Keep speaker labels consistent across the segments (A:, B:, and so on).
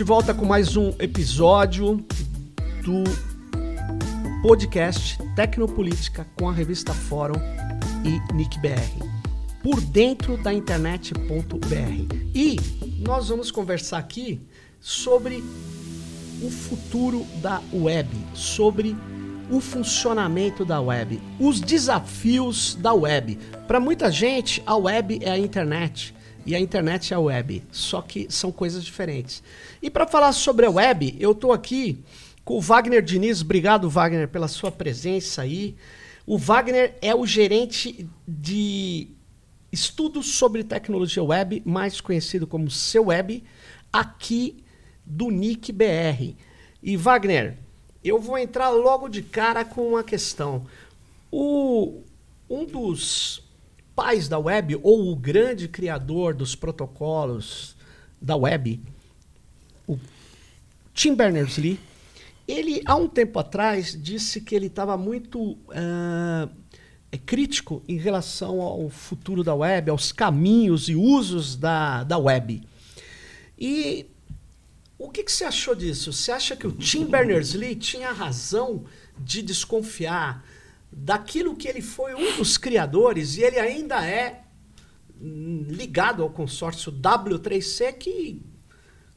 A: De volta com mais um episódio do podcast Tecnopolítica com a revista Fórum e NICBR. Por dentro da internet.br. E nós vamos conversar aqui sobre o futuro da web, sobre o funcionamento da web, os desafios da web. Para muita gente, a web é a internet e a internet é a web, só que são coisas diferentes. E para falar sobre a web, eu estou aqui com o Wagner Diniz. Obrigado, Wagner, pela sua presença aí. O Wagner é o gerente de estudos sobre tecnologia web, mais conhecido como Seu Web, aqui do NIC BR. E Wagner, eu vou entrar logo de cara com uma questão. O, um dos pais da web, ou o grande criador dos protocolos da web, o Tim Berners-Lee, ele, há um tempo atrás, disse que ele estava muito uh, crítico em relação ao futuro da web, aos caminhos e usos da, da web. E o que, que você achou disso? Você acha que o Tim Berners-Lee tinha razão de desconfiar daquilo que ele foi um dos criadores e ele ainda é ligado ao consórcio W3C que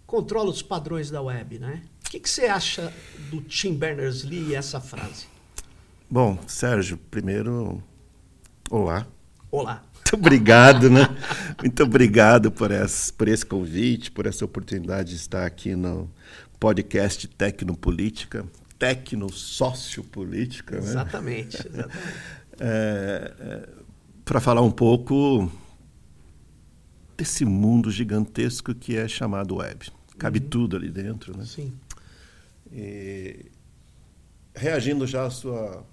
A: controla os padrões da web, né? O que, que você acha do Tim Berners-Lee e essa frase?
B: Bom, Sérgio, primeiro, olá.
A: Olá.
B: Muito obrigado, né? Muito obrigado por esse, por esse convite, por essa oportunidade de estar aqui no podcast Tecnopolítica, Tecno-Sociopolítica.
A: Né? Exatamente. exatamente.
B: É, é, Para falar um pouco desse mundo gigantesco que é chamado web. Cabe uhum. tudo ali dentro, né?
A: Sim.
B: E, reagindo já à sua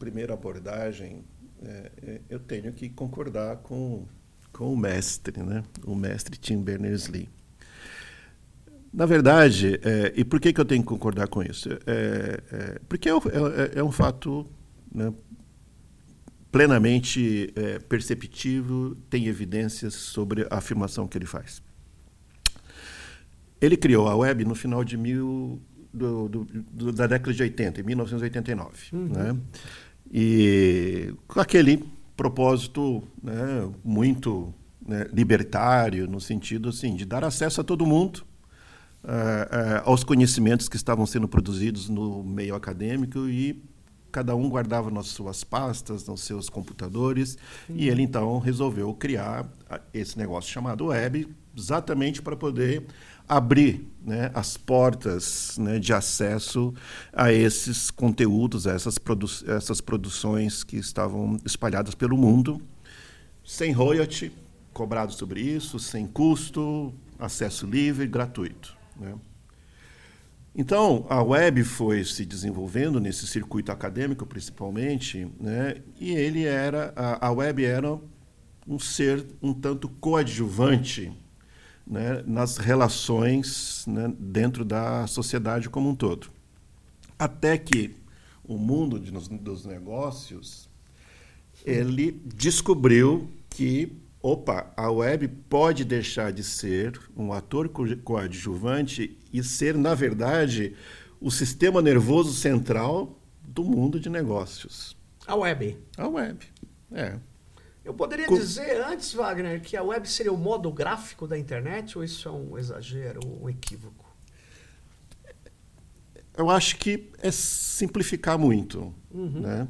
B: primeira abordagem é, é, eu tenho que concordar com, com o mestre, né? o mestre Tim Berners-Lee. Na verdade, é, e por que, que eu tenho que concordar com isso? É, é porque é, é, é, um fato né, plenamente perceptível, tem evidências sobre a afirmação que ele faz. Ele criou a web no final de mil, do, do, do, da década de 80, em 1989. Uhum. Né? E com aquele propósito né, muito né, libertário, no sentido assim, de dar acesso a todo mundo uh, aos conhecimentos que estavam sendo produzidos no meio acadêmico e cada um guardava nas suas pastas, nos seus computadores, uhum. e ele então resolveu criar esse negócio chamado web, exatamente para poder abrir né, as portas né, de acesso a esses conteúdos, a essas, produ essas produções que estavam espalhadas pelo mundo, sem royalty cobrado sobre isso, sem custo, acesso livre, gratuito. Né? Então, a web foi se desenvolvendo nesse circuito acadêmico, principalmente, né? e ele era a, a web era um ser um tanto coadjuvante né, nas relações né, dentro da sociedade como um todo. Até que o mundo de, dos negócios ele descobriu que opa, a web pode deixar de ser um ator coadjuvante e ser, na verdade, o sistema nervoso central do mundo de negócios.
A: A web.
B: A web, é.
A: Eu poderia Com... dizer antes, Wagner, que a web seria o modo gráfico da internet ou isso é um exagero, um equívoco?
B: Eu acho que é simplificar muito. Uhum. Né?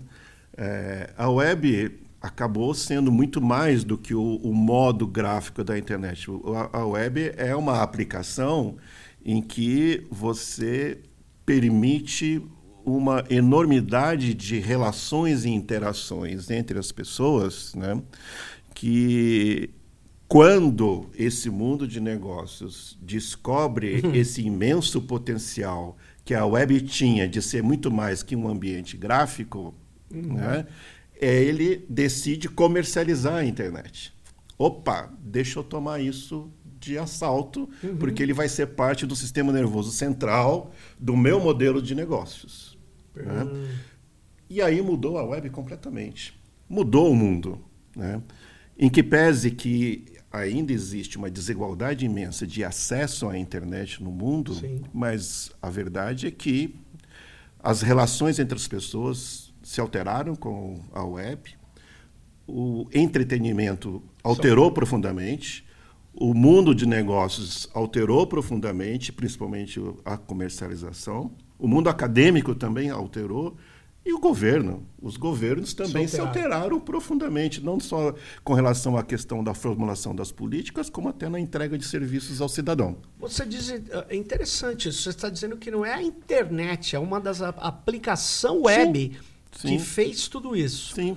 B: É, a web acabou sendo muito mais do que o, o modo gráfico da internet. A, a web é uma aplicação em que você permite uma enormidade de relações e interações entre as pessoas, né, que quando esse mundo de negócios descobre uhum. esse imenso potencial que a web tinha de ser muito mais que um ambiente gráfico, uhum. né, ele decide comercializar a internet. Opa, deixa eu tomar isso de assalto, uhum. porque ele vai ser parte do sistema nervoso central do meu modelo de negócios. Né? Hum. E aí mudou a web completamente. Mudou o mundo. Né? Em que pese que ainda existe uma desigualdade imensa de acesso à internet no mundo,
A: Sim.
B: mas a verdade é que as relações entre as pessoas se alteraram com a web, o entretenimento alterou profundamente, o mundo de negócios alterou profundamente, principalmente a comercialização, o mundo acadêmico também alterou. E o governo, os governos também se alteraram. se alteraram profundamente, não só com relação à questão da formulação das políticas, como até na entrega de serviços ao cidadão.
A: Você diz, é interessante isso, você está dizendo que não é a internet, é uma das aplicação web sim, que sim. fez tudo isso.
B: Sim.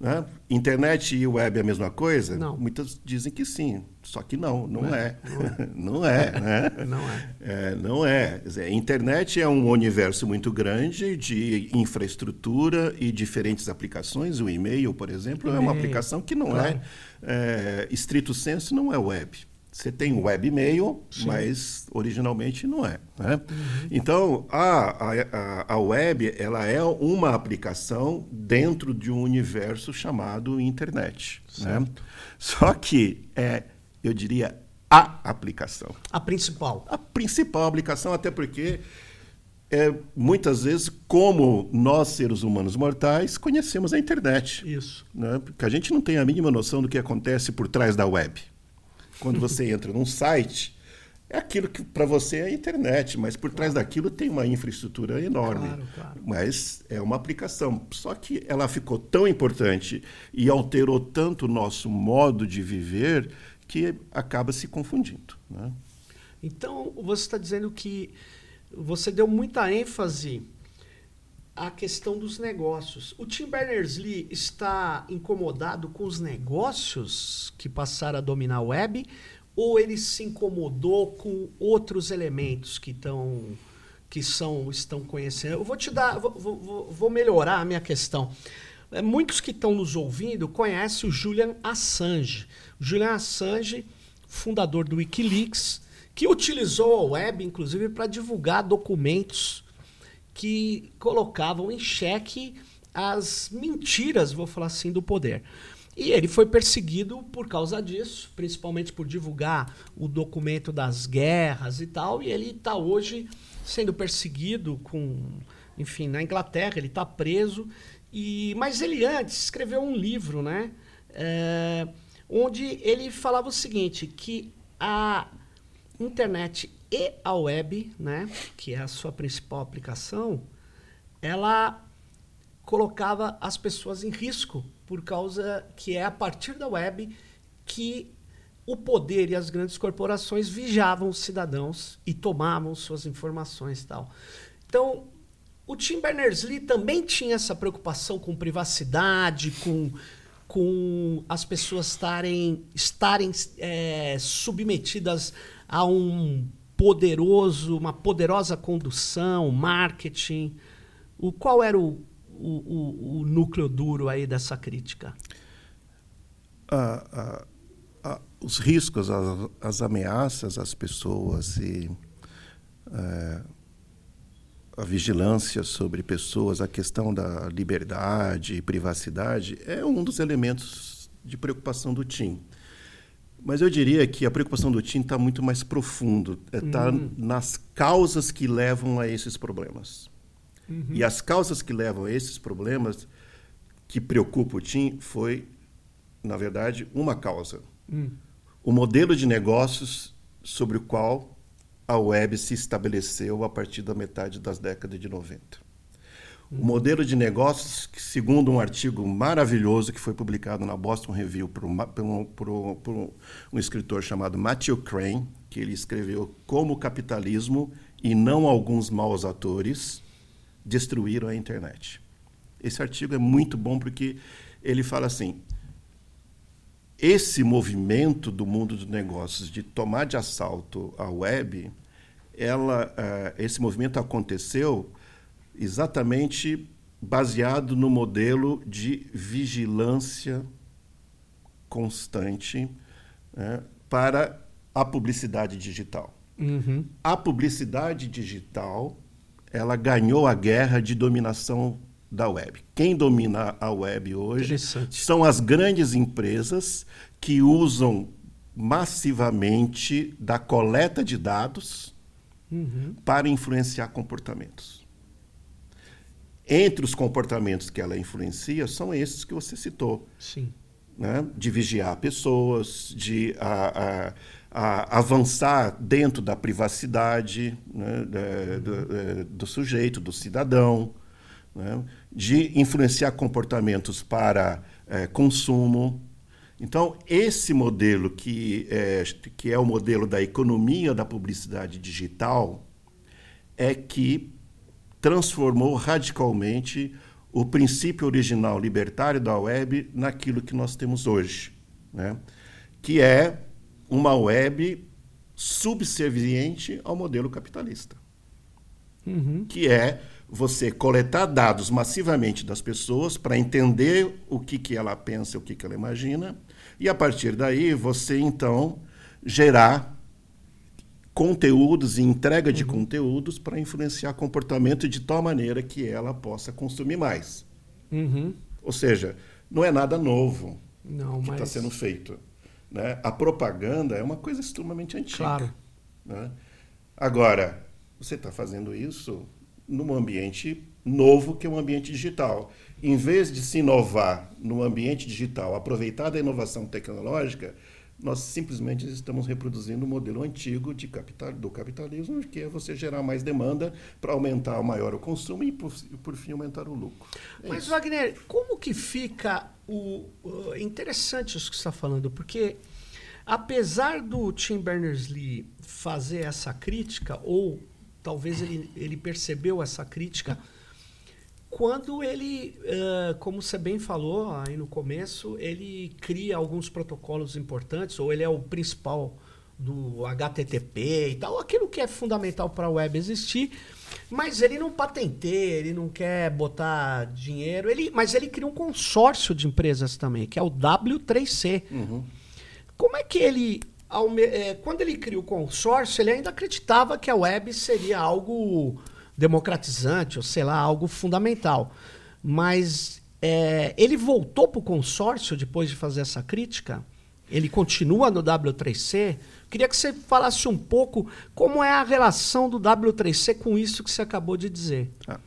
B: Né? Internet e web é a mesma coisa?
A: Não.
B: Muitas dizem que sim, só que não, não, não é. é. Não é, né?
A: não é.
B: é não é. Dizer, internet é um universo muito grande de infraestrutura e diferentes aplicações. O e-mail, por exemplo, é uma aplicação que não claro. é, é, estrito senso, não é web. Você tem webmail, mas originalmente não é. Né? Uhum. Então, a, a, a web ela é uma aplicação dentro de um universo chamado internet. Né? Só que é, eu diria, a aplicação.
A: A principal.
B: A principal aplicação, até porque é, muitas vezes, como nós, seres humanos mortais, conhecemos a internet.
A: Isso.
B: Né? Porque a gente não tem a mínima noção do que acontece por trás da web quando você entra num site, é aquilo que para você é a internet, mas por trás daquilo tem uma infraestrutura enorme.
A: Claro, claro.
B: Mas é uma aplicação. Só que ela ficou tão importante e alterou tanto o nosso modo de viver que acaba se confundindo. Né?
A: Então, você está dizendo que você deu muita ênfase à questão dos negócios. O Tim Berners-Lee está incomodado com os negócios que passaram a dominar a web ou ele se incomodou com outros elementos que estão que são estão conhecendo? Eu vou te dar, vou, vou, vou melhorar a minha questão. É, muitos que estão nos ouvindo conhecem o Julian Assange. Julian Assange, fundador do WikiLeaks, que utilizou a web, inclusive, para divulgar documentos que colocavam em xeque as mentiras, vou falar assim, do poder. E ele foi perseguido por causa disso, principalmente por divulgar o documento das guerras e tal. E ele está hoje sendo perseguido com, enfim, na Inglaterra. Ele está preso. E mas ele antes escreveu um livro, né, é, onde ele falava o seguinte, que a internet e a web, né, que é a sua principal aplicação, ela colocava as pessoas em risco por causa que é a partir da web que o poder e as grandes corporações vigiavam os cidadãos e tomavam suas informações tal. Então, o Tim Berners-Lee também tinha essa preocupação com privacidade, com, com as pessoas estarem, estarem é, submetidas a um poderoso, uma poderosa condução, marketing. O, qual era o, o, o, núcleo duro aí dessa crítica?
B: Ah, ah, ah, os riscos, as, as, ameaças às pessoas e eh, a vigilância sobre pessoas, a questão da liberdade e privacidade é um dos elementos de preocupação do TIM. Mas eu diria que a preocupação do Tim está muito mais profundo, está é, uhum. nas causas que levam a esses problemas. Uhum. E as causas que levam a esses problemas que preocupa o Tim foi, na verdade, uma causa. Uhum. O modelo de negócios sobre o qual a web se estabeleceu a partir da metade das décadas de 90. O modelo de negócios, que, segundo um artigo maravilhoso que foi publicado na Boston Review por, por, um, por, por um escritor chamado Matthew Crane, que ele escreveu Como o capitalismo e não alguns maus atores destruíram a internet. Esse artigo é muito bom porque ele fala assim: esse movimento do mundo dos negócios de tomar de assalto a web, ela, uh, esse movimento aconteceu exatamente baseado no modelo de vigilância constante né, para a publicidade digital.
A: Uhum.
B: A publicidade digital ela ganhou a guerra de dominação da web. Quem domina a web hoje são as grandes empresas que usam massivamente da coleta de dados
A: Uhum.
B: para influenciar comportamentos. Entre os comportamentos que ela influencia são esses que você citou,
A: Sim.
B: né? de vigiar pessoas, de a, a, a avançar dentro da privacidade né? do, eh, do sujeito, do cidadão, né? de influenciar comportamentos para eh, consumo. Então, esse modelo, que é, que é o modelo da economia da publicidade digital, é que transformou radicalmente o princípio original libertário da web naquilo que nós temos hoje, né? que é uma web subserviente ao modelo capitalista,
A: Uhum.
B: que é você coletar dados massivamente das pessoas para entender o que, que ela pensa, o que, que ela imagina, e a partir daí você então gerar conteúdos e entrega de conteúdos para influenciar comportamento de tal maneira que ela possa consumir mais.
A: Uhum.
B: Ou seja, não é nada novo
A: Não,
B: que está
A: mas.
B: sendo feito. Né? A propaganda é uma coisa extremamente antiga.
A: Claro.
B: né? Agora, você está fazendo isso num ambiente novo que é um ambiente digital. Em vez de se inovar no ambiente digital, aproveitar da inovação tecnológica, nós simplesmente estamos reproduzindo o modelo antigo de capital, do capitalismo, que é você gerar mais demanda para aumentar maior o consumo e, por, por fim, aumentar o lucro. É
A: Mas,
B: isso.
A: Wagner, como que fica o. o- interessante isso que você está falando, porque apesar do Tim Berners-Lee fazer essa crítica, ou talvez ele, ele percebeu essa crítica, quando ele, eh, como você bem falou aí no começo, ele cria alguns protocolos importantes, ou ele é o principal do HTTP e tal, aquilo que é fundamental para a web existir, mas ele não patenteia, ele não quer botar dinheiro, ele, mas ele cria um consórcio de empresas também, que é o W3C.
B: Uhum.
A: Como é que ele, eh, quando ele cria o consórcio, ele ainda acreditava que a web seria algo democratizante, ou sei lá, algo fundamental. Mas eh, ele voltou para o consórcio depois de fazer essa crítica? Ele continua no W3C? Queria que você falasse um pouco como é a relação do W3C com isso que você acabou de dizer.
B: Ah.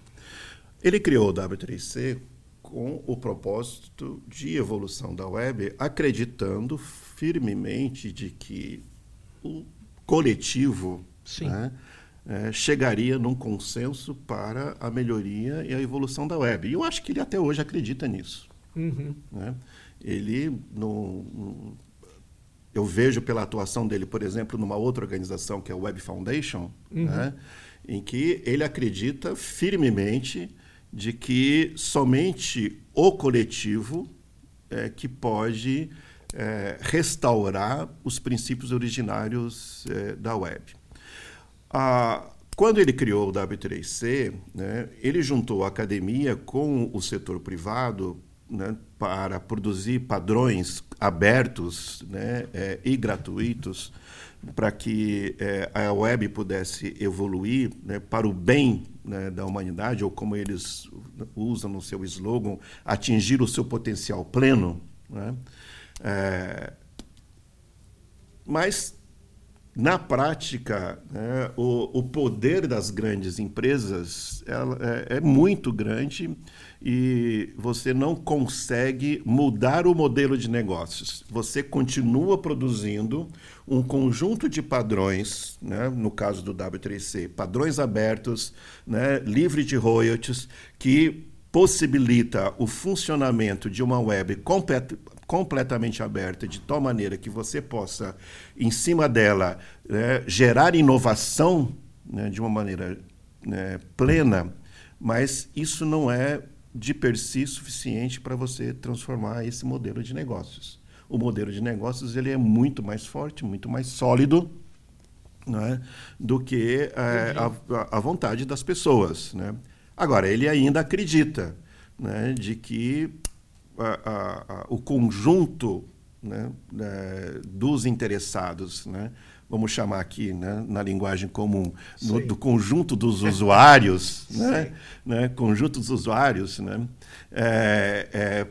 B: Ele criou o W3C com o propósito de evolução da web, acreditando firmemente de que o coletivo
A: Sim.
B: né, eh, chegaria num consenso para a melhoria e a evolução da web. E eu acho que ele até hoje acredita nisso.
A: Uhum.
B: né? Ele não, não- eu vejo pela atuação dele, por exemplo, numa outra organização que é a Web Foundation, né? em que ele acredita firmemente de que somente o coletivo é que pode é, restaurar os princípios originários é, da web. Quando ele criou o W3C, né, ele juntou a academia com o setor privado né, para produzir padrões abertos né, eh, e gratuitos para que eh, a web pudesse evoluir né, para o bem né, da humanidade, ou como eles usam no seu slogan, atingir o seu potencial pleno. Né? Eh, mas na prática, né, o, o poder das grandes empresas é, é muito grande e você não consegue mudar o modelo de negócios. Você continua produzindo um conjunto de padrões, né, no caso do W3C, padrões abertos, né, livre de royalties, que possibilita o funcionamento de uma web completamente aberta, de tal maneira que você possa, em cima dela, né, gerar inovação né, de uma maneira né, plena, mas isso não é de per si suficiente para você transformar esse modelo de negócios. O modelo de negócios ele é muito mais forte, muito mais sólido né, do que é, a, a vontade das pessoas. Né? Agora, ele ainda acredita né, de que a, a, o conjunto né, né, dos interessados, né, vamos chamar aqui né, na linguagem comum, no, do conjunto dos usuários, né, né, conjunto dos usuários, né, é, é,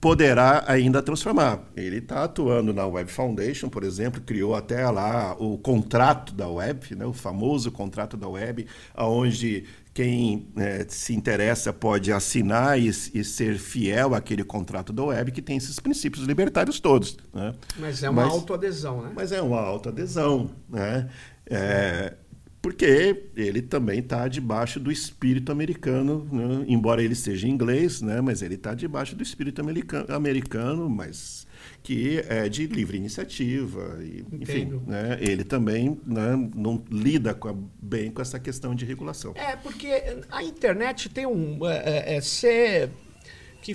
B: poderá ainda transformar. Ele está atuando na Web Foundation, por exemplo, criou até lá o contrato da web, o famoso contrato da web, onde quem é, se interessa pode assinar e, e, ser fiel àquele contrato da web que tem esses princípios libertários todos. Né?
A: Mas é uma mas, autoadesão, né?
B: Mas é uma autoadesão, né? É, porque ele também está debaixo do espírito americano, né? embora ele seja inglês, né? mas ele está debaixo do espírito americano, americano, mas que é de livre iniciativa. E, enfim, né? ele também né, não lida com a, bem com essa questão de regulação.
A: É, porque a internet tem um. É, é, é ser que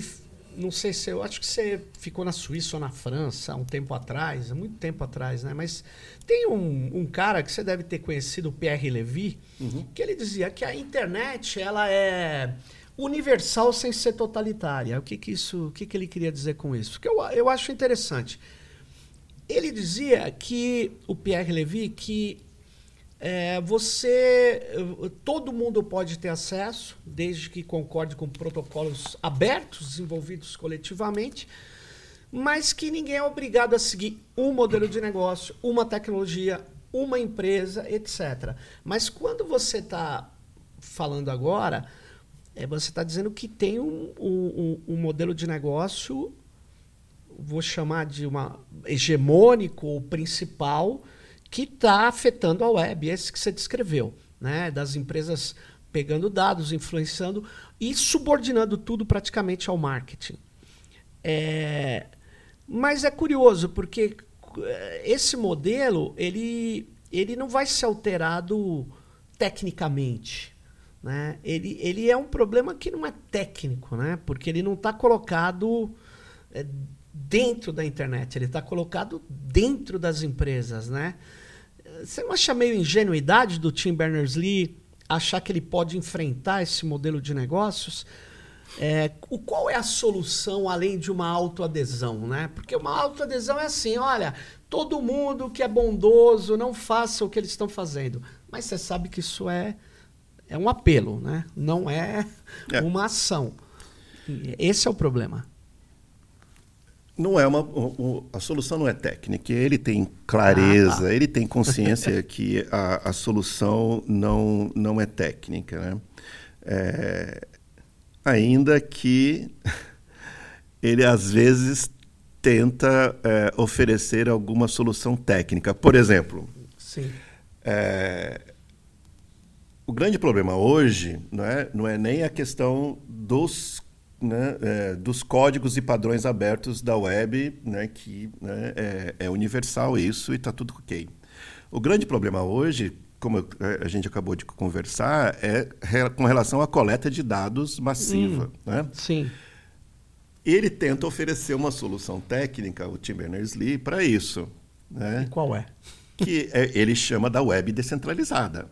A: não sei se eu acho que você ficou na Suíça ou na França há um tempo atrás, há muito tempo atrás, né? Mas tem um, um cara que você deve ter conhecido, o Pierre Levy, uhum. que ele dizia que a internet ela é universal sem ser totalitária. O que, que isso, o que, que ele queria dizer com isso? Que eu, eu acho interessante. Ele dizia que o Pierre Levy que é, você, todo mundo pode ter acesso, desde que concorde com protocolos abertos, desenvolvidos coletivamente, mas que ninguém é obrigado a seguir um modelo de negócio, uma tecnologia, uma empresa, etc. Mas quando você está falando agora, é, você está dizendo que tem um, um, um modelo de negócio, vou chamar de uma hegemônico ou principal, que está afetando a web, esse que você descreveu, né? das empresas pegando dados, influenciando e subordinando tudo praticamente ao marketing. É, mas é curioso, porque eh, esse modelo ele, ele não vai ser alterado tecnicamente. Né? Ele, ele é um problema que não é técnico, né? porque ele não está colocado é, dentro da internet, ele está colocado dentro das empresas. Né? Você não acha meio ingenuidade do Tim Berners-Lee achar que ele pode enfrentar esse modelo de negócios? É, o, qual é a solução além de uma autoadesão, né? Porque uma autoadesão é assim, olha, todo mundo que é bondoso não faça o que eles estão fazendo. Mas você sabe que isso é, é um apelo, né? Não é, é. uma ação. Esse é o problema
B: não é uma a solução não é técnica ele tem clareza ah, tá. ele tem consciência que a, a solução não não é técnica né? É, ainda que ele às vezes tenta é, oferecer alguma solução técnica por exemplo
A: Sim.
B: É, o grande problema hoje não é, não é nem a questão dos né, é, dos códigos e padrões abertos da web, né, que né, é, é, universal isso e está tudo ok. O grande problema hoje, como é, a gente acabou de conversar, é com relação à coleta de dados massiva. Hum, né?
A: Sim.
B: Ele tenta oferecer uma solução técnica, o Tim Berners-Lee, para isso. Né?
A: E qual é?
B: Que é, ele chama da web descentralizada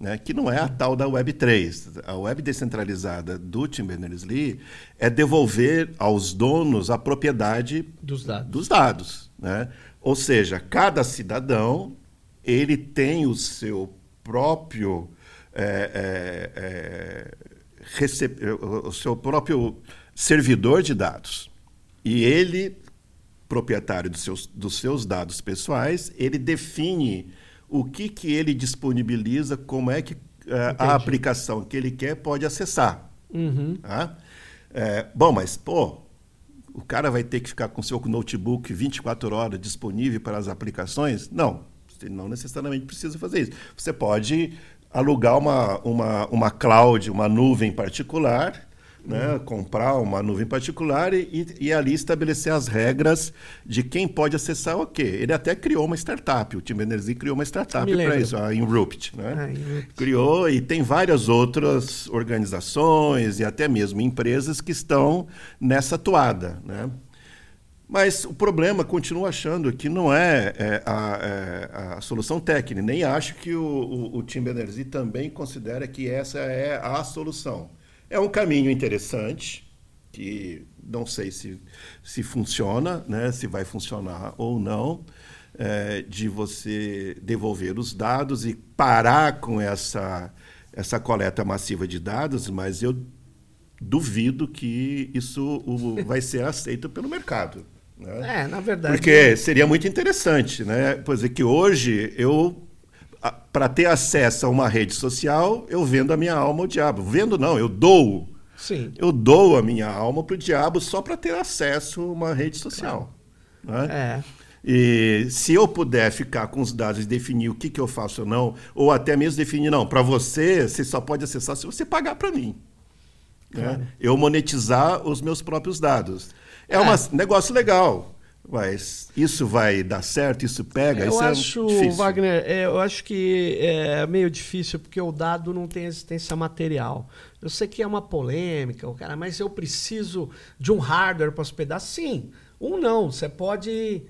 B: né, que não é a tal da Web 3. A web descentralizada do Tim Berners-Lee é devolver aos donos a propriedade
A: dos dados.
B: Dos dados né? Ou seja, cada cidadão ele tem o seu próprio é, é, é, o seu próprio servidor de dados. E ele, proprietário dos seus, dos seus dados pessoais, ele define o que, que ele disponibiliza, como é que uh, a aplicação que ele quer pode acessar.
A: Uhum.
B: Tá? É, bom, mas, pô, o cara vai ter que ficar com seu notebook 24 horas disponível para as aplicações? Não, você não necessariamente precisa fazer isso. Você pode alugar uma, uma, uma cloud, uma nuvem particular, né, comprar uma nuvem particular e, e, ali estabelecer as regras de quem pode acessar o quê. Ele até criou uma startup, o Tim Berners-Lee criou uma startup para isso, a Inrupt. Né? Ah, criou e tem várias outras organizações e até mesmo empresas que estão nessa toada. Né? Mas o problema, continuo achando que não é, é, a, é, a, solução técnica. Nem acho que o, o, o Tim Berners-Lee também considera que essa é a solução. É um caminho interessante, que não sei se, se funciona, né, se vai funcionar ou não, é, de você devolver os dados e parar com essa, essa coleta massiva de dados, mas eu duvido que isso vai ser aceito pelo mercado. Né?
A: É, na verdade.
B: Porque seria muito interessante, né? Pois é que hoje eu para ter acesso a uma rede social, eu vendo a minha alma ao diabo. Vendo não, eu dou.
A: Sim.
B: Eu dou a minha alma para o diabo só para ter acesso a uma rede social.
A: Claro. Né? É.
B: E se eu puder ficar com os dados e definir o que, que eu faço ou não, ou até mesmo definir, não, para você, você só pode acessar se você pagar para mim. Claro. Né? Eu monetizar os meus próprios dados. É, é. um negócio legal. Mas isso vai dar certo? Isso pega?
A: Eu
B: isso
A: é acho, é Wagner, eu acho que é meio difícil porque o dado não tem existência material. Eu sei que é uma polêmica, o cara, mas eu preciso de um hardware para hospedar? Sim. Um não. Você pode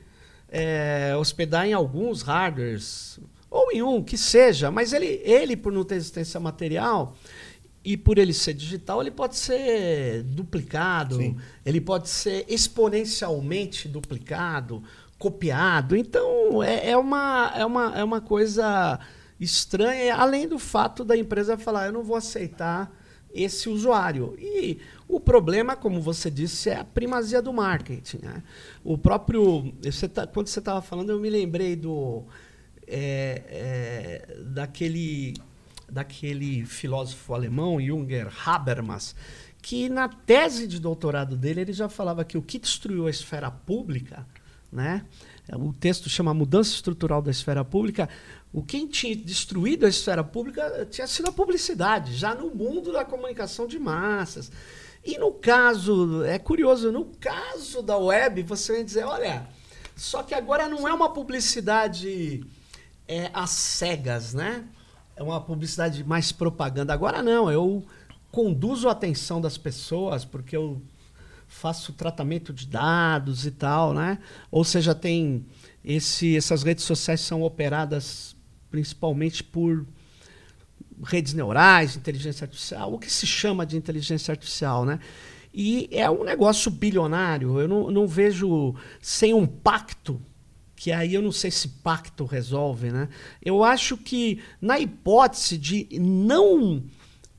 A: é, hospedar em alguns hardwares ou em um que seja, mas ele, ele por não ter existência material, e por ele ser digital, ele pode ser duplicado, Sim. ele pode ser exponencialmente duplicado, copiado. Então, é, é, uma, é, uma, é uma coisa estranha, além do fato da empresa falar: eu não vou aceitar esse usuário. E o problema, como você disse, é a primazia do marketing. Né? O próprio. Você tá, quando você estava falando, eu me lembrei do. É, é, daquele daquele filósofo alemão, Junger Habermas, que na tese de doutorado dele ele já falava que o que destruiu a esfera pública, né? O texto chama Mudança Estrutural da Esfera Pública. O que tinha destruído a esfera pública tinha sido a publicidade, já no mundo da comunicação de massas. E no caso, é curioso, no caso da web, você vai dizer, olha, só que agora não é uma publicidade é, às cegas, né? É uma publicidade mais propaganda. Agora não, eu conduzo a atenção das pessoas porque eu faço tratamento de dados e tal, né? Ou seja, tem esse, essas redes sociais são operadas principalmente por redes neurais, inteligência artificial, o que se chama de inteligência artificial, né? E é um negócio bilionário. Eu não, não vejo sem um pacto que aí eu não sei se pacto resolve, né? Eu acho que na hipótese de não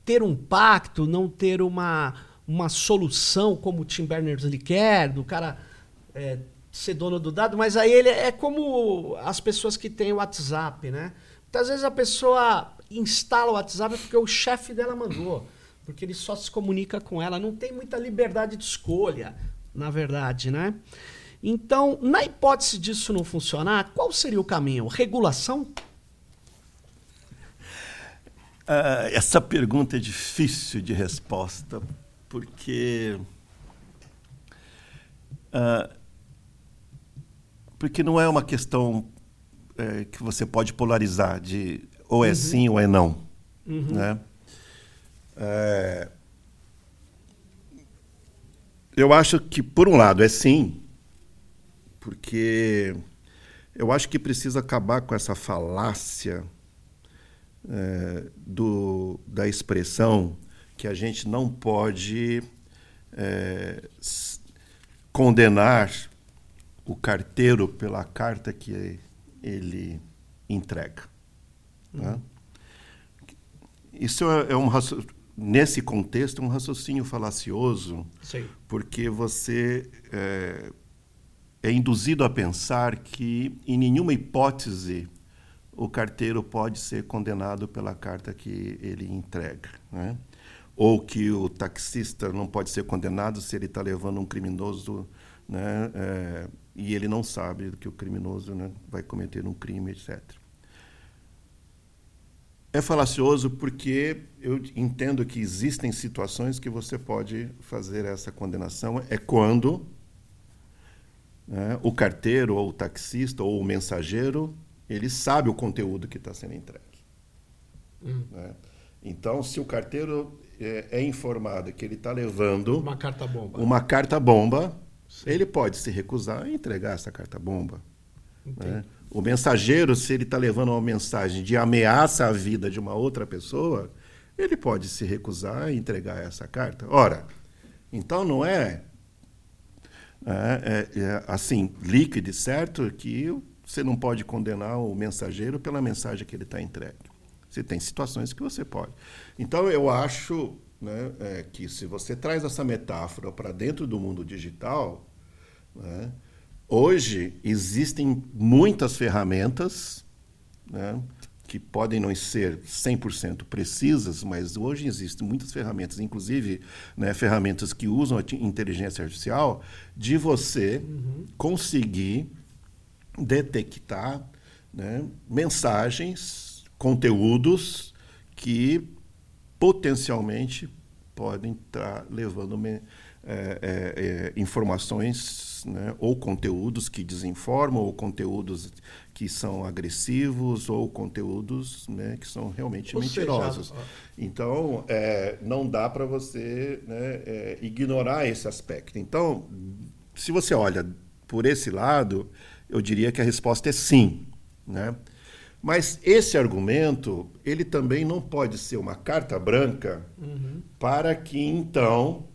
A: ter um pacto, não ter uma, uma solução como o Tim Berners-Lee quer, do cara é, ser dono do dado, mas aí ele é como as pessoas que têm o WhatsApp, né? Muitas vezes a pessoa instala o WhatsApp porque o chefe dela mandou, porque ele só se comunica com ela, não tem muita liberdade de escolha, na verdade, né? Então, na hipótese disso não funcionar, qual seria o caminho? Regulação?
B: Uh, essa pergunta é difícil de resposta, porque. Uh, porque não é uma questão é, que você pode polarizar de ou é uhum. sim ou é não. Uhum. Né? É, eu acho que, por um lado, é sim, porque eu acho que precisa acabar com essa falácia é, do, da expressão que a gente não pode é, condenar o carteiro pela carta que ele entrega. Né? Uhum. Isso é, é um nesse contexto um raciocínio falacioso,
A: Sim.
B: porque você é, é induzido a pensar que, em nenhuma hipótese, o carteiro pode ser condenado pela carta que ele entrega. Né? Ou que o taxista não pode ser condenado se ele está levando um criminoso né, é, e ele não sabe que o criminoso né, vai cometer um crime, etc. É falacioso porque eu entendo que existem situações que você pode fazer essa condenação. É quando né? O carteiro, ou o taxista, ou o mensageiro, ele sabe o conteúdo que está sendo entregue. Hum. Né? Então, se o carteiro é, é informado que ele está levando
A: uma carta bomba,
B: uma carta bomba, ele pode se recusar a entregar essa carta bomba. Né? O mensageiro, se ele está levando uma mensagem de ameaça à vida de uma outra pessoa, ele pode se recusar a entregar essa carta. Ora, então não é é, é, é, assim, líquido, certo? Que você não pode condenar o mensageiro pela mensagem que ele está entregue. Você tem situações que você pode. Então, eu acho né, é que se você traz essa metáfora para dentro do mundo digital, né, hoje existem muitas ferramentas né, que podem não ser 100% precisas, mas hoje existem muitas ferramentas, inclusive né, ferramentas que usam a inteligência artificial, de você uhum. conseguir detectar né, mensagens, conteúdos que potencialmente podem estar levando é, é, é, informações né, ou conteúdos que desinformam, ou conteúdos que são agressivos, ou conteúdos né, que são realmente ou mentirosos. Seja, então, é, não dá para você né, é, ignorar esse aspecto. Então, se você olha por esse lado, eu diria que a resposta é sim. Né? Mas esse argumento, ele também não pode ser uma carta branca uhum. para que, então,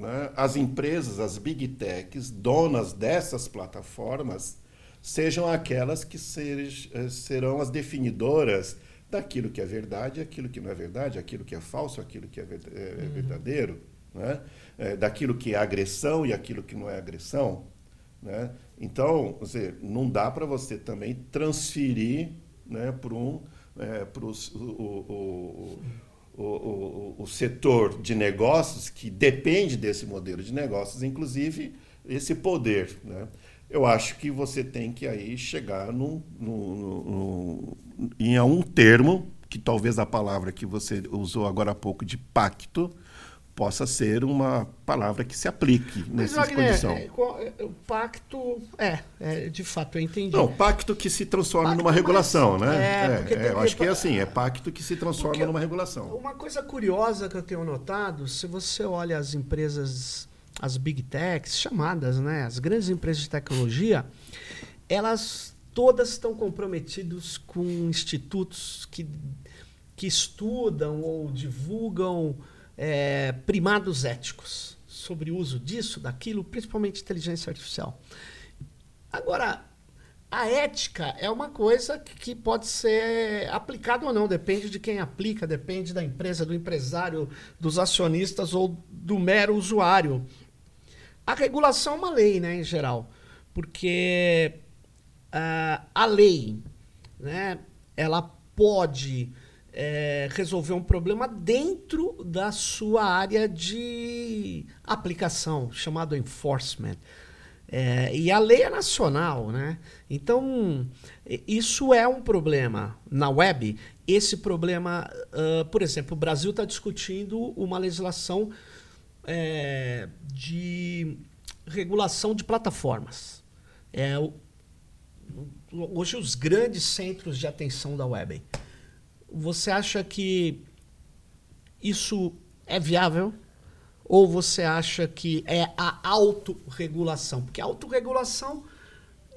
B: né, as empresas, as big techs, donas dessas plataformas, sejam aquelas que ser, eh, serão as definidoras daquilo que é verdade, aquilo que não é verdade, aquilo que é falso, aquilo que é, é uhum. verdadeiro, né? É, daquilo que é agressão e aquilo que não é agressão. Né? Então, você, não dá para você também transferir né, para um, é, o, o, o, o, o setor de negócios que depende desse modelo de negócios, inclusive esse poder. Né? Eu acho que você tem que aí chegar num, num, em um termo, que talvez a palavra que você usou agora há pouco de pacto, possa ser uma palavra que se aplique nessa Wagner, condição. É,
A: é, o pacto, é, é, de fato, eu entendi.
B: Não, pacto que se transforma pacto numa regulação, né? É, é, é eu acho que é assim, é pacto que se transforma porque numa regulação.
A: Uma coisa curiosa que eu tenho notado, se você olha as empresas, as big techs, chamadas, né, as grandes empresas de tecnologia, elas todas estão comprometidas com institutos que, que estudam ou divulgam é, primados éticos sobre o uso disso, daquilo, principalmente inteligência artificial. Agora, a ética é uma coisa que pode ser aplicada ou não, depende de quem aplica, depende da empresa, do empresário, dos acionistas ou do mero usuário. A regulação é uma lei, né, em geral, porque uh, a lei, né, ela pode é, resolver um problema dentro da sua área de aplicação, chamado enforcement. É, e a lei é nacional, né? Então, isso é um problema na web. Esse problema, uh, por exemplo, o Brasil está discutindo uma legislação é, de regulação de plataformas. É, hoje, os grandes centros de atenção da web. Você acha que isso é viável? Ou você acha que é a autorregulação? Porque a autorregulação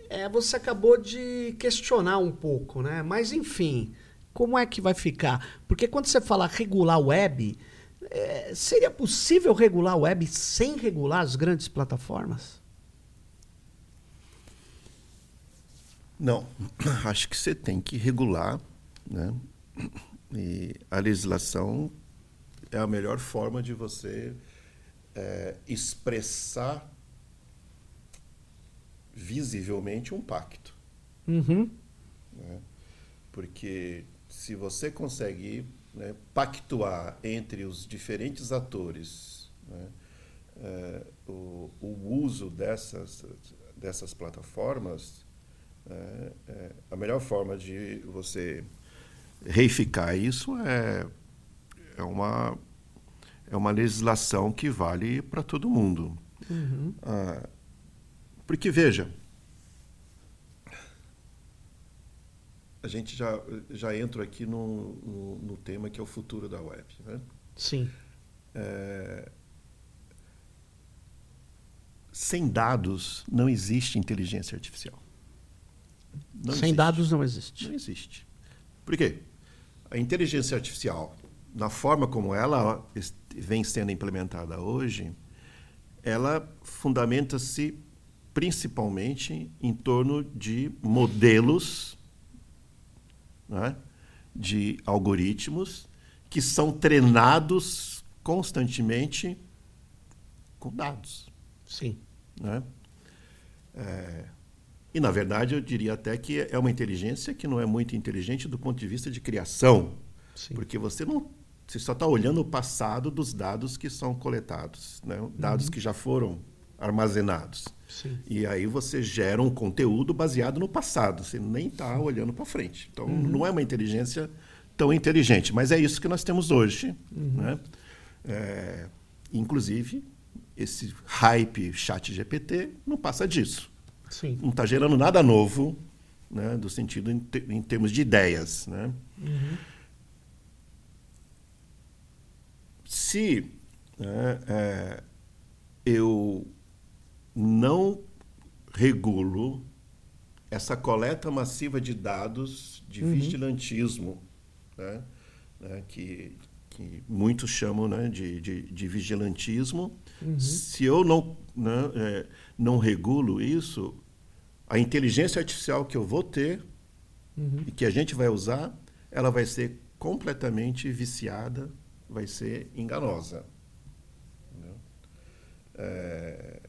A: é, você acabou de questionar um pouco, né? Mas enfim, como é que vai ficar? Porque quando você fala regular web, é, seria possível regular web sem regular as grandes plataformas?
B: Não, acho que você tem que regular né, e a legislação é a melhor forma de você é, expressar visivelmente um pacto.
A: Uhum.
B: Né? Porque se você consegue né, pactuar entre os diferentes atores né, é, o, o, uso dessas, dessas plataformas, é, é a melhor forma de você reificar isso é, é, uma, é uma legislação que vale para todo mundo.
A: Uhum.
B: Ah, porque, veja, a gente já, já entra aqui no, no, no, tema que é o futuro da web. Né?
A: Sim.
B: É, sem dados não existe inteligência artificial.
A: Não sem existe. dados não existe.
B: Não existe. Por quê? A inteligência artificial, na forma como ela vem sendo implementada hoje, ela fundamenta-se principalmente em torno de modelos né, de algoritmos que são treinados constantemente com dados.
A: Sim.
B: Né? É, e, na verdade, eu diria até que é uma inteligência que não é muito inteligente do ponto de vista de criação. Sim. Porque você não. Você só está olhando o passado dos dados que são coletados, né? dados uhum. que já foram armazenados. Sim. E aí você gera um conteúdo baseado no passado, você nem está olhando para frente. Então, uhum. não é uma inteligência tão inteligente, mas é isso que nós temos hoje. Uhum. Né? É, inclusive, esse hype chat GPT não passa disso. Sim. Não está gerando nada novo, né, do sentido em, te, em termos de ideias. Né? Uhum. Se né, é, eu não regulo essa coleta massiva de dados de uhum. vigilantismo, né, né, que, que muitos chamam né, de, de, de vigilantismo, uhum. se eu não, né, é, não regulo isso, a inteligência artificial que eu vou ter uhum. e que a gente vai usar, ela vai ser completamente viciada, vai ser enganosa. É,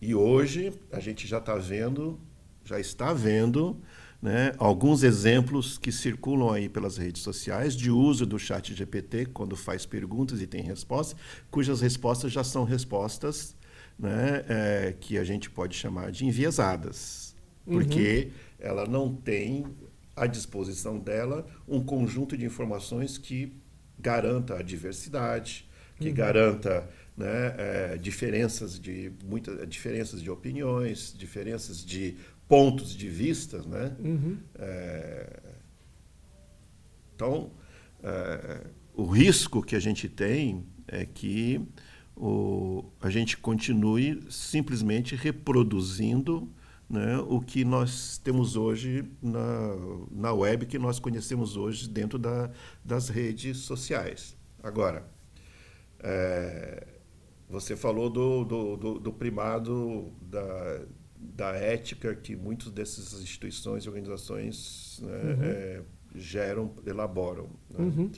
B: e hoje a gente já está vendo, já está vendo, né, alguns exemplos que circulam aí pelas redes sociais de uso do chat GPT quando faz perguntas e tem respostas, cujas respostas já são respostas né, é, que a gente pode chamar de enviesadas, uhum. porque ela não tem à disposição dela um conjunto de informações que garanta a diversidade, que uhum. garanta né, é, diferenças de muitas diferenças de opiniões, diferenças de pontos de vista, né? Uhum. É, então, é, o risco que a gente tem é que o, a gente continue simplesmente reproduzindo né, o que nós temos hoje na, na web, que nós conhecemos hoje dentro da, das redes sociais. Agora, é, você falou do, do, do, do primado da, da ética que muitas dessas instituições e organizações né, uhum. é, geram, elaboram. Né? Uhum.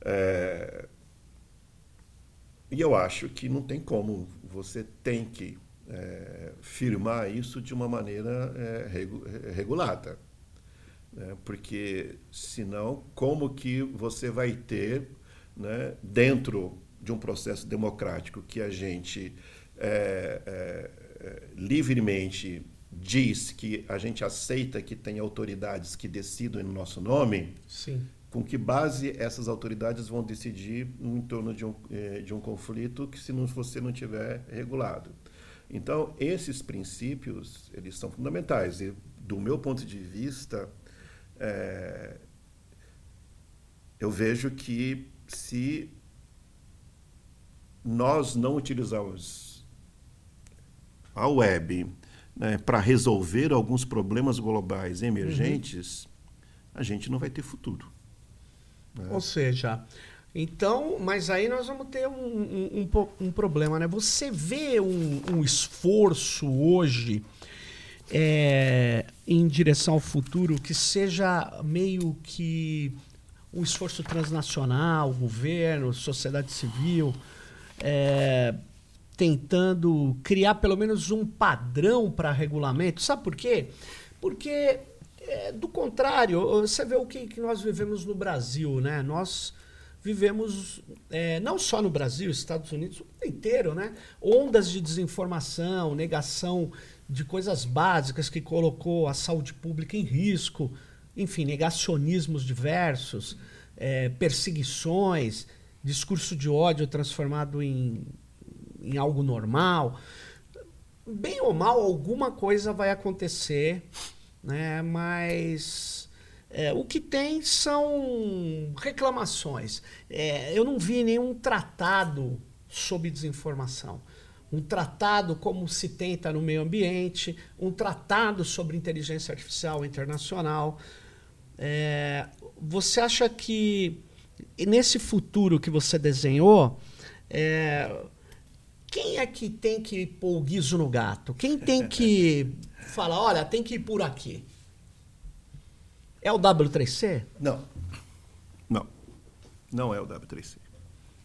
B: É, e eu acho que não tem como, você tem que é, firmar isso de uma maneira é, regu regulada. Né? Porque, senão, como que você vai ter, né, dentro de um processo democrático que a gente é, é, é livremente diz que a gente aceita que tem autoridades que decidam em nosso nome, Sim com que base essas autoridades vão decidir em torno de um, eh, de um conflito que se não, você não tiver regulado. Então, esses princípios, eles são fundamentais. E, do meu ponto de vista, é, eu vejo que se nós não utilizarmos a web né, para resolver alguns problemas globais emergentes, uhum. a gente não vai ter futuro.
A: É. Ou seja, então, mas aí nós vamos ter um, um, um, um problema, né? Você vê um, esforço hoje é, em direção ao futuro que seja meio que um esforço transnacional, governo, sociedade civil, é, tentando criar pelo menos um padrão para regulamento. Sabe por quê? Porque é, do contrário, você vê o que, que, nós vivemos no Brasil, né? Nós vivemos, é, não só no Brasil, Estados Unidos, o mundo inteiro, né? Ondas de desinformação, negação de coisas básicas que colocou a saúde pública em risco, enfim, negacionismos diversos, é, perseguições, discurso de ódio transformado em, em algo normal. Bem ou mal, alguma coisa vai acontecer né? mas é, o que tem são reclamações. É, eu não vi nenhum tratado sobre desinformação. Um tratado como se tenta no meio ambiente, um tratado sobre inteligência artificial internacional. É, você acha que nesse futuro que você desenhou, é, quem é que tem que pôr o guiso no gato? Quem tem que falar, olha, tem que ir por aqui? É o W3C?
B: Não. Não. Não é o W3C.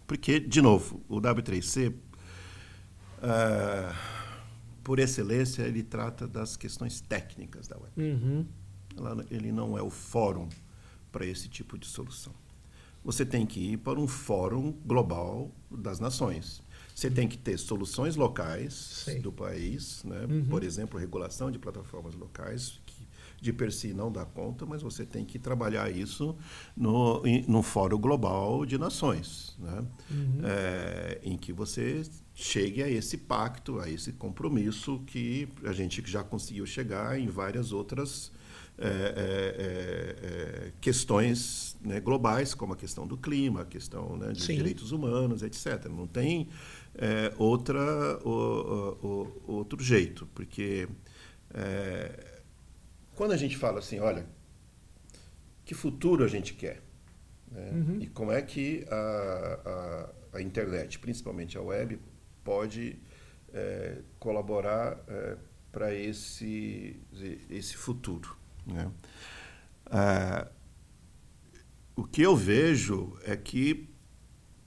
B: Porque, de novo, o W3C, uh, por excelência, ele trata das questões técnicas da web.
A: Uhum.
B: Ele não é o fórum para esse tipo de solução. Você tem que ir para um fórum global das nações. Você tem que ter soluções locais
A: Sei.
B: do país, né?
A: Uhum.
B: por exemplo, regulação de plataformas locais, que de per si não dá conta, mas você tem que trabalhar isso no, no fórum global de nações, né? É, em que você chegue a esse pacto, a esse compromisso que a gente já conseguiu chegar em várias outras é, é, é, é, questões né, globais, como a questão do clima, a questão né, dos
A: Sim.
B: direitos humanos, etc. Não tem é, outra, o- o- o- outro jeito, porque é, quando a gente fala assim, olha, que futuro a gente quer? né?
A: Uhum.
B: E como é que a, a, a internet, principalmente a web, pode é, colaborar para esse, esse futuro? né? Ah, o que eu vejo é que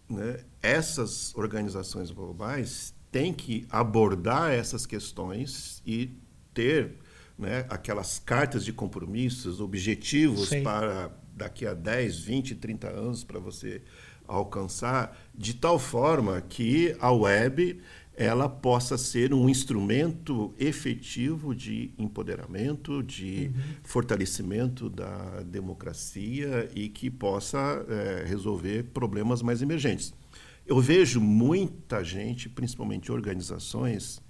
B: né, essas organizações globais têm que abordar essas questões e ter né, aquelas cartas de compromissos, objetivos
A: Sim.
B: para daqui a 10, 20, 30 anos para você alcançar, de tal forma que a web ela possa ser um instrumento efetivo de empoderamento, de fortalecimento da democracia e que possa eh, resolver problemas mais emergentes. Eu vejo muita gente, principalmente organizações,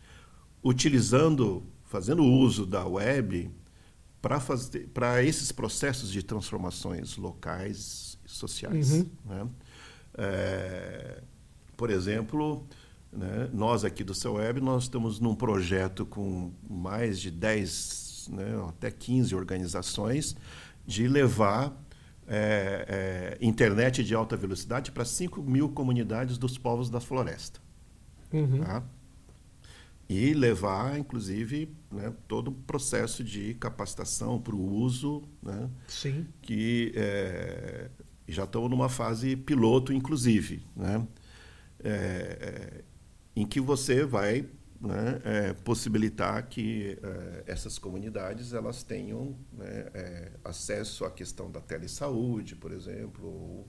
B: utilizando, fazendo uso da web para fazer para esses processos de transformações locais e sociais.
A: Uhum.
B: né? É, por exemplo, né, nós aqui do Seu Web, nós estamos num projeto com mais de 10, né, até 15 organizações, de levar é, é, internet de alta velocidade para 5 mil comunidades dos povos da floresta.
A: Uhum.
B: Tá? E levar, inclusive, né, todo o processo de capacitação para o uso, né,
A: Sim.
B: que é, já estão numa fase piloto, inclusive, né, é, é, em que você vai né, é, possibilitar que é, essas comunidades elas tenham né, é, acesso à questão da telesaúde, por exemplo, ou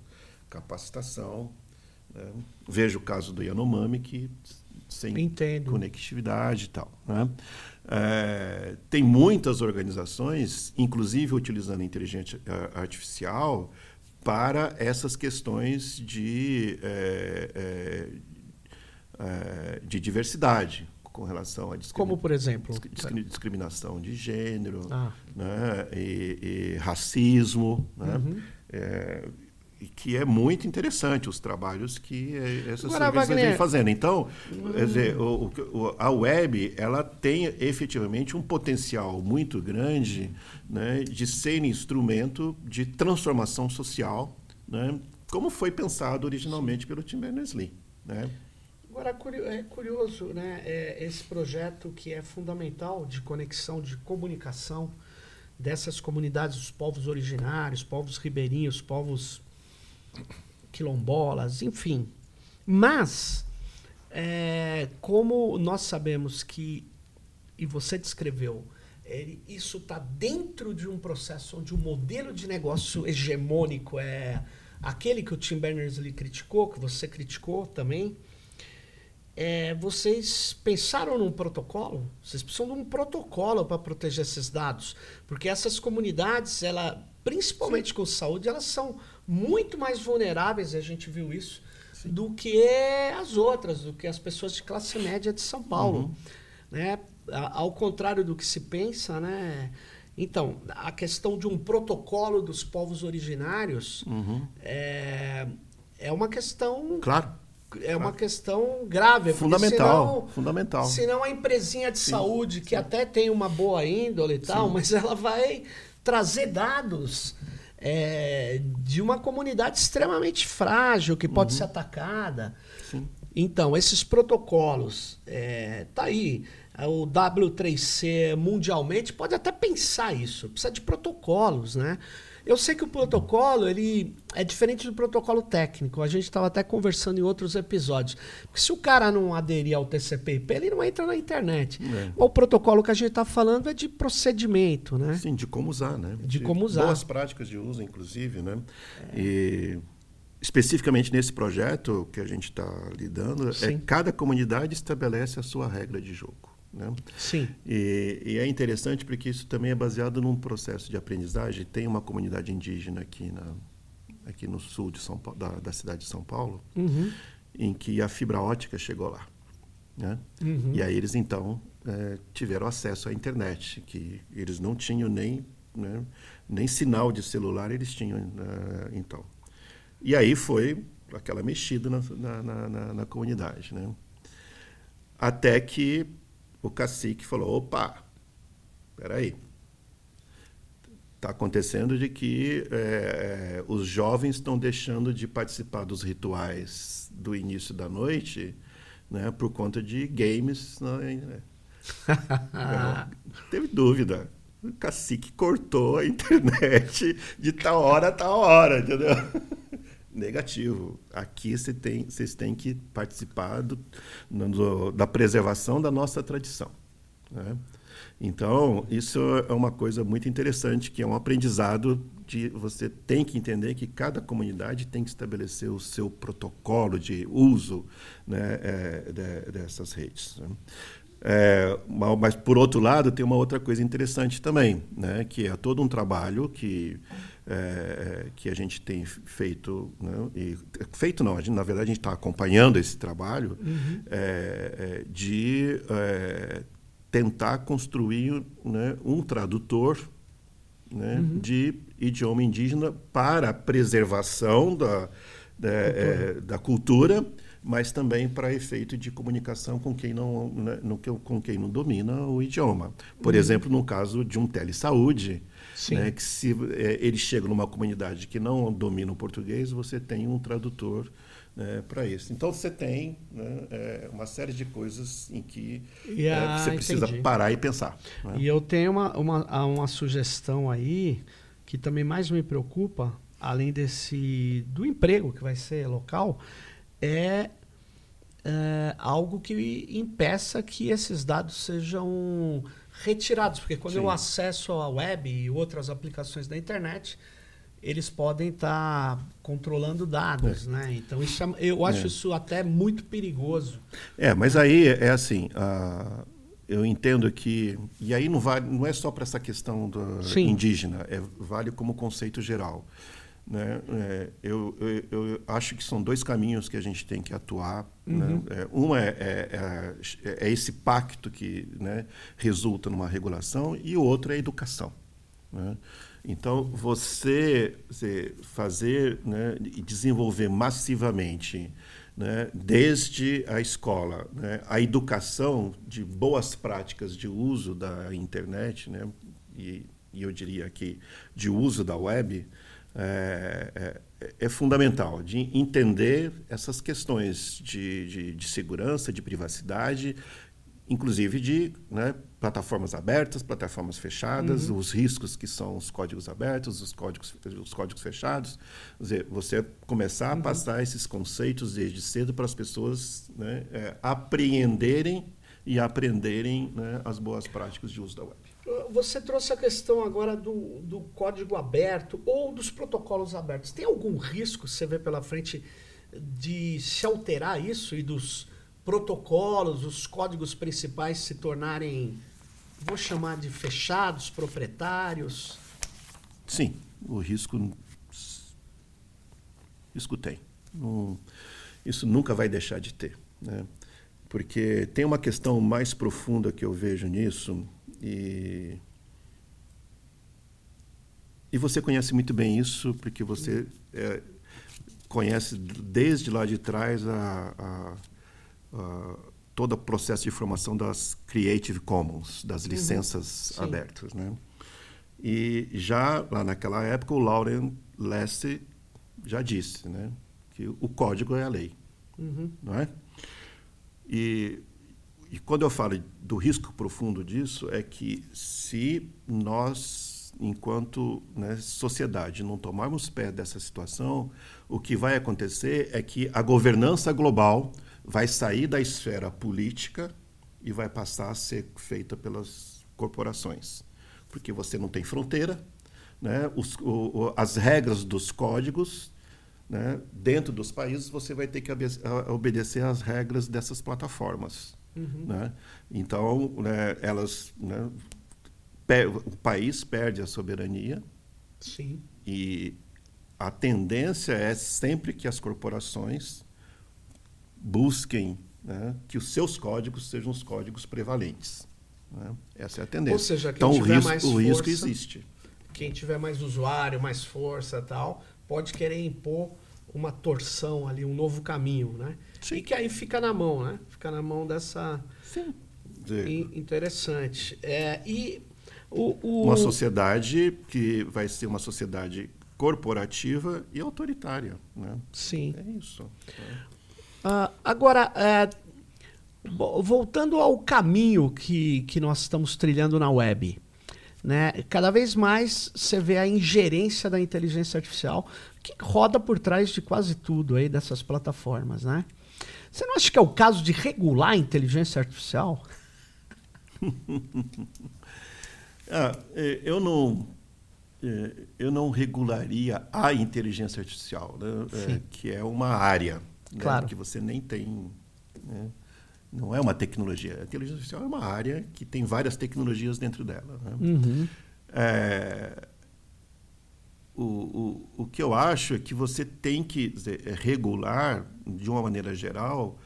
B: capacitação. né. Veja o caso do Yanomami, que sem
A: Entendo.
B: conectividade e tal. Né? É, tem muitas organizações, inclusive utilizando inteligência eh, artificial, para essas questões de, eh, de diversidade com relação à discrimi-
A: Como, por exemplo?
B: discri- discri- discriminação de gênero
A: Ah.
B: né? e, e racismo. Né?
A: Uhum.
B: É, e que é muito interessante os trabalhos que eh, essas
A: Agora,
B: organizações
A: Wagner-
B: vêm fazendo. Então, quer dizer, o- o- a web ela tem efetivamente um potencial muito grande né, de ser instrumento de transformação social, né, como foi pensado originalmente pelo Tim Berners-Lee. Né?
A: Agora, é curioso, né? é, esse projeto que é fundamental de conexão, de comunicação dessas comunidades, os povos originários, povos ribeirinhos, povos quilombolas, enfim. Mas, é, como nós sabemos que, e você descreveu, ele- isso está dentro de um processo onde o modelo de negócio hegemônico é aquele que o Tim Berners-Lee criticou, que você criticou também. É, vocês pensaram num protocolo? Vocês precisam de um protocolo para proteger esses dados, porque essas comunidades, ela, principalmente com saúde, elas são muito mais vulneráveis. A gente viu isso do que as outras, do que as pessoas de classe média de São Paulo, né? A- Ao contrário do que se pensa, né? Então, a questão de um protocolo dos povos originários é, é uma questão
B: Claro,
A: é uma questão grave.
B: fundamental,
A: senão-
B: fundamental.
A: Senão a empresinha de saúde, que até tem uma boa índole e tal, mas ela vai trazer dados é, de uma comunidade extremamente frágil, que pode ser atacada.
B: Sim.
A: Então, esses protocolos, é, tá aí. O W3C mundialmente pode até pensar isso, precisa de protocolos, né? Eu sei que o protocolo ele é diferente do protocolo técnico. A gente estava até conversando em outros episódios. Porque se o cara não aderir ao TCP/IP, ele não entra na internet. É. O protocolo que a gente está falando é de procedimento, né?
B: Sim, de como usar, né?
A: De, de como usar.
B: Boas práticas de uso, inclusive, né? É. E especificamente nesse projeto que a gente está lidando, é cada comunidade estabelece a sua regra de jogo. Né?
A: Sim.
B: E, e, é interessante porque isso também é baseado num processo de aprendizagem. Tem uma comunidade indígena aqui, na, aqui no sul de São Paulo, da, da cidade de São Paulo,
A: uhum.
B: em que a fibra ótica chegou lá. Né?
A: Uhum.
B: E aí eles então é, tiveram acesso à internet, que eles não tinham nem, né, nem sinal de celular, eles tinham uh, então. E aí foi aquela mexida na, na, na, na comunidade. Né? Até que o cacique falou: opa, peraí. Está acontecendo de que é, os jovens estão deixando de participar dos rituais do início da noite né, por conta de games. Né? teve dúvida. O cacique cortou a internet de tal hora a tal hora, entendeu? Negativo. Aqui você tem, vocês têm que participar do, do, da preservação da nossa tradição. Né? Então, isso é uma coisa muito interessante, que é um aprendizado de você tem que entender que cada comunidade tem que estabelecer o seu protocolo de uso né, é, de, dessas redes. Né? É, mas, por outro lado, tem uma outra coisa interessante também, né, que é todo um trabalho que é, que a gente tem feito, né? e, feito não, gente, na verdade a gente está acompanhando esse trabalho
A: uhum.
B: é, de é, tentar construir né, um tradutor né, uhum. de idioma indígena para a preservação da, da, é, da cultura, mas também para efeito de comunicação com quem não, né, no, com quem não domina o idioma. Por uhum. exemplo, no caso de um telesaúde, né, que se é, ele chega numa comunidade que não domina o português, você tem um tradutor né, para isso. Então você tem né, é, uma série de coisas em que é, você precisa entendi. parar e pensar.
A: Né? E eu tenho uma, uma, uma sugestão aí que também mais me preocupa, além desse do emprego que vai ser local, é, é algo que impeça que esses dados sejam retirados, porque quando Sim. eu acesso a web e outras aplicações da internet, eles podem estar tá controlando dados, é. né? Então isso é, eu acho é. isso até muito perigoso.
B: É, mas aí é assim, uh, eu entendo que e aí não vale, não é só para essa questão do indígena, é vale como conceito geral. Né? É, eu, eu, eu, acho que são dois caminhos que a gente tem que atuar. Né? Uhum. Né? É, um é, é, é, é, esse pacto que né, resulta numa regulação e o outro é a educação. Né? Então, você, você fazer né, e desenvolver massivamente, né, desde a escola, a educação de boas práticas de uso da internet, e, e eu diria que de uso da web, é, é, é, fundamental de entender essas questões de, de, de segurança, de privacidade, inclusive de né, plataformas abertas, plataformas fechadas, uhum. os riscos que são os códigos abertos, os códigos, os códigos fechados. Quer dizer, você começar uhum. a passar esses conceitos desde cedo para as pessoas né, é, apreenderem e aprenderem né, as boas práticas de uso da web.
A: Você trouxe a questão agora do, do código aberto ou dos protocolos abertos. Tem algum risco, você vê pela frente, de se alterar isso e dos protocolos, os códigos principais se tornarem, vou chamar de fechados, proprietários?
B: Sim, o risco, risco tem. isso nunca vai deixar de ter. Né? Porque tem uma questão mais profunda que eu vejo nisso, e, e você conhece muito bem isso, porque você é, conhece desde lá de trás a, a, a, todo o processo de formação das Creative Commons, das uhum. licenças uhum. abertas. Né? E já lá naquela época, o Lauren Leste já disse né, que o código é a lei.
A: Uhum.
B: Não é? E e quando eu falo do risco profundo disso, é que se nós enquanto né, sociedade, não tomarmos pé dessa situação, o que vai acontecer é que a governança global vai sair da esfera política e vai passar a ser feita pelas corporações. Porque você não tem fronteira, né? Os, o, as regras dos códigos né? dentro dos países, você vai ter que obedecer às regras dessas plataformas. Uhum. Né? Então, né, elas, né, o país perde a soberania.
A: Sim.
B: E a tendência é sempre que as corporações busquem né, que os seus códigos sejam os códigos prevalentes. Né? Essa é a tendência. Ou
A: seja,
B: então o
A: risco, mais
B: o risco existe.
A: Quem tiver mais usuário, mais força tal, pode querer impor uma torção ali, um novo caminho, né? Sim. E que aí fica na mão, né? Fica na mão dessa.
B: Sim.
A: Interessante. É, e o, o...
B: Uma sociedade que vai ser uma sociedade corporativa e autoritária. Né?
A: Sim.
B: É isso.
A: Uh, agora, uh, voltando ao caminho que, que nós estamos trilhando na web, né? cada vez mais você vê a ingerência da inteligência artificial que roda por trás de quase tudo aí dessas plataformas. Né? Você não acha que é o caso de regular a inteligência artificial?
B: ah, é, eu não é, eu não regularia a inteligência artificial, né? é, que é uma área né?
A: claro.
B: que você nem tem. Né? Não é uma tecnologia. A inteligência artificial é uma área que tem várias tecnologias dentro dela. Né?
A: Uhum.
B: É, o, o, o que eu acho é que você tem que é regular, de uma maneira geral,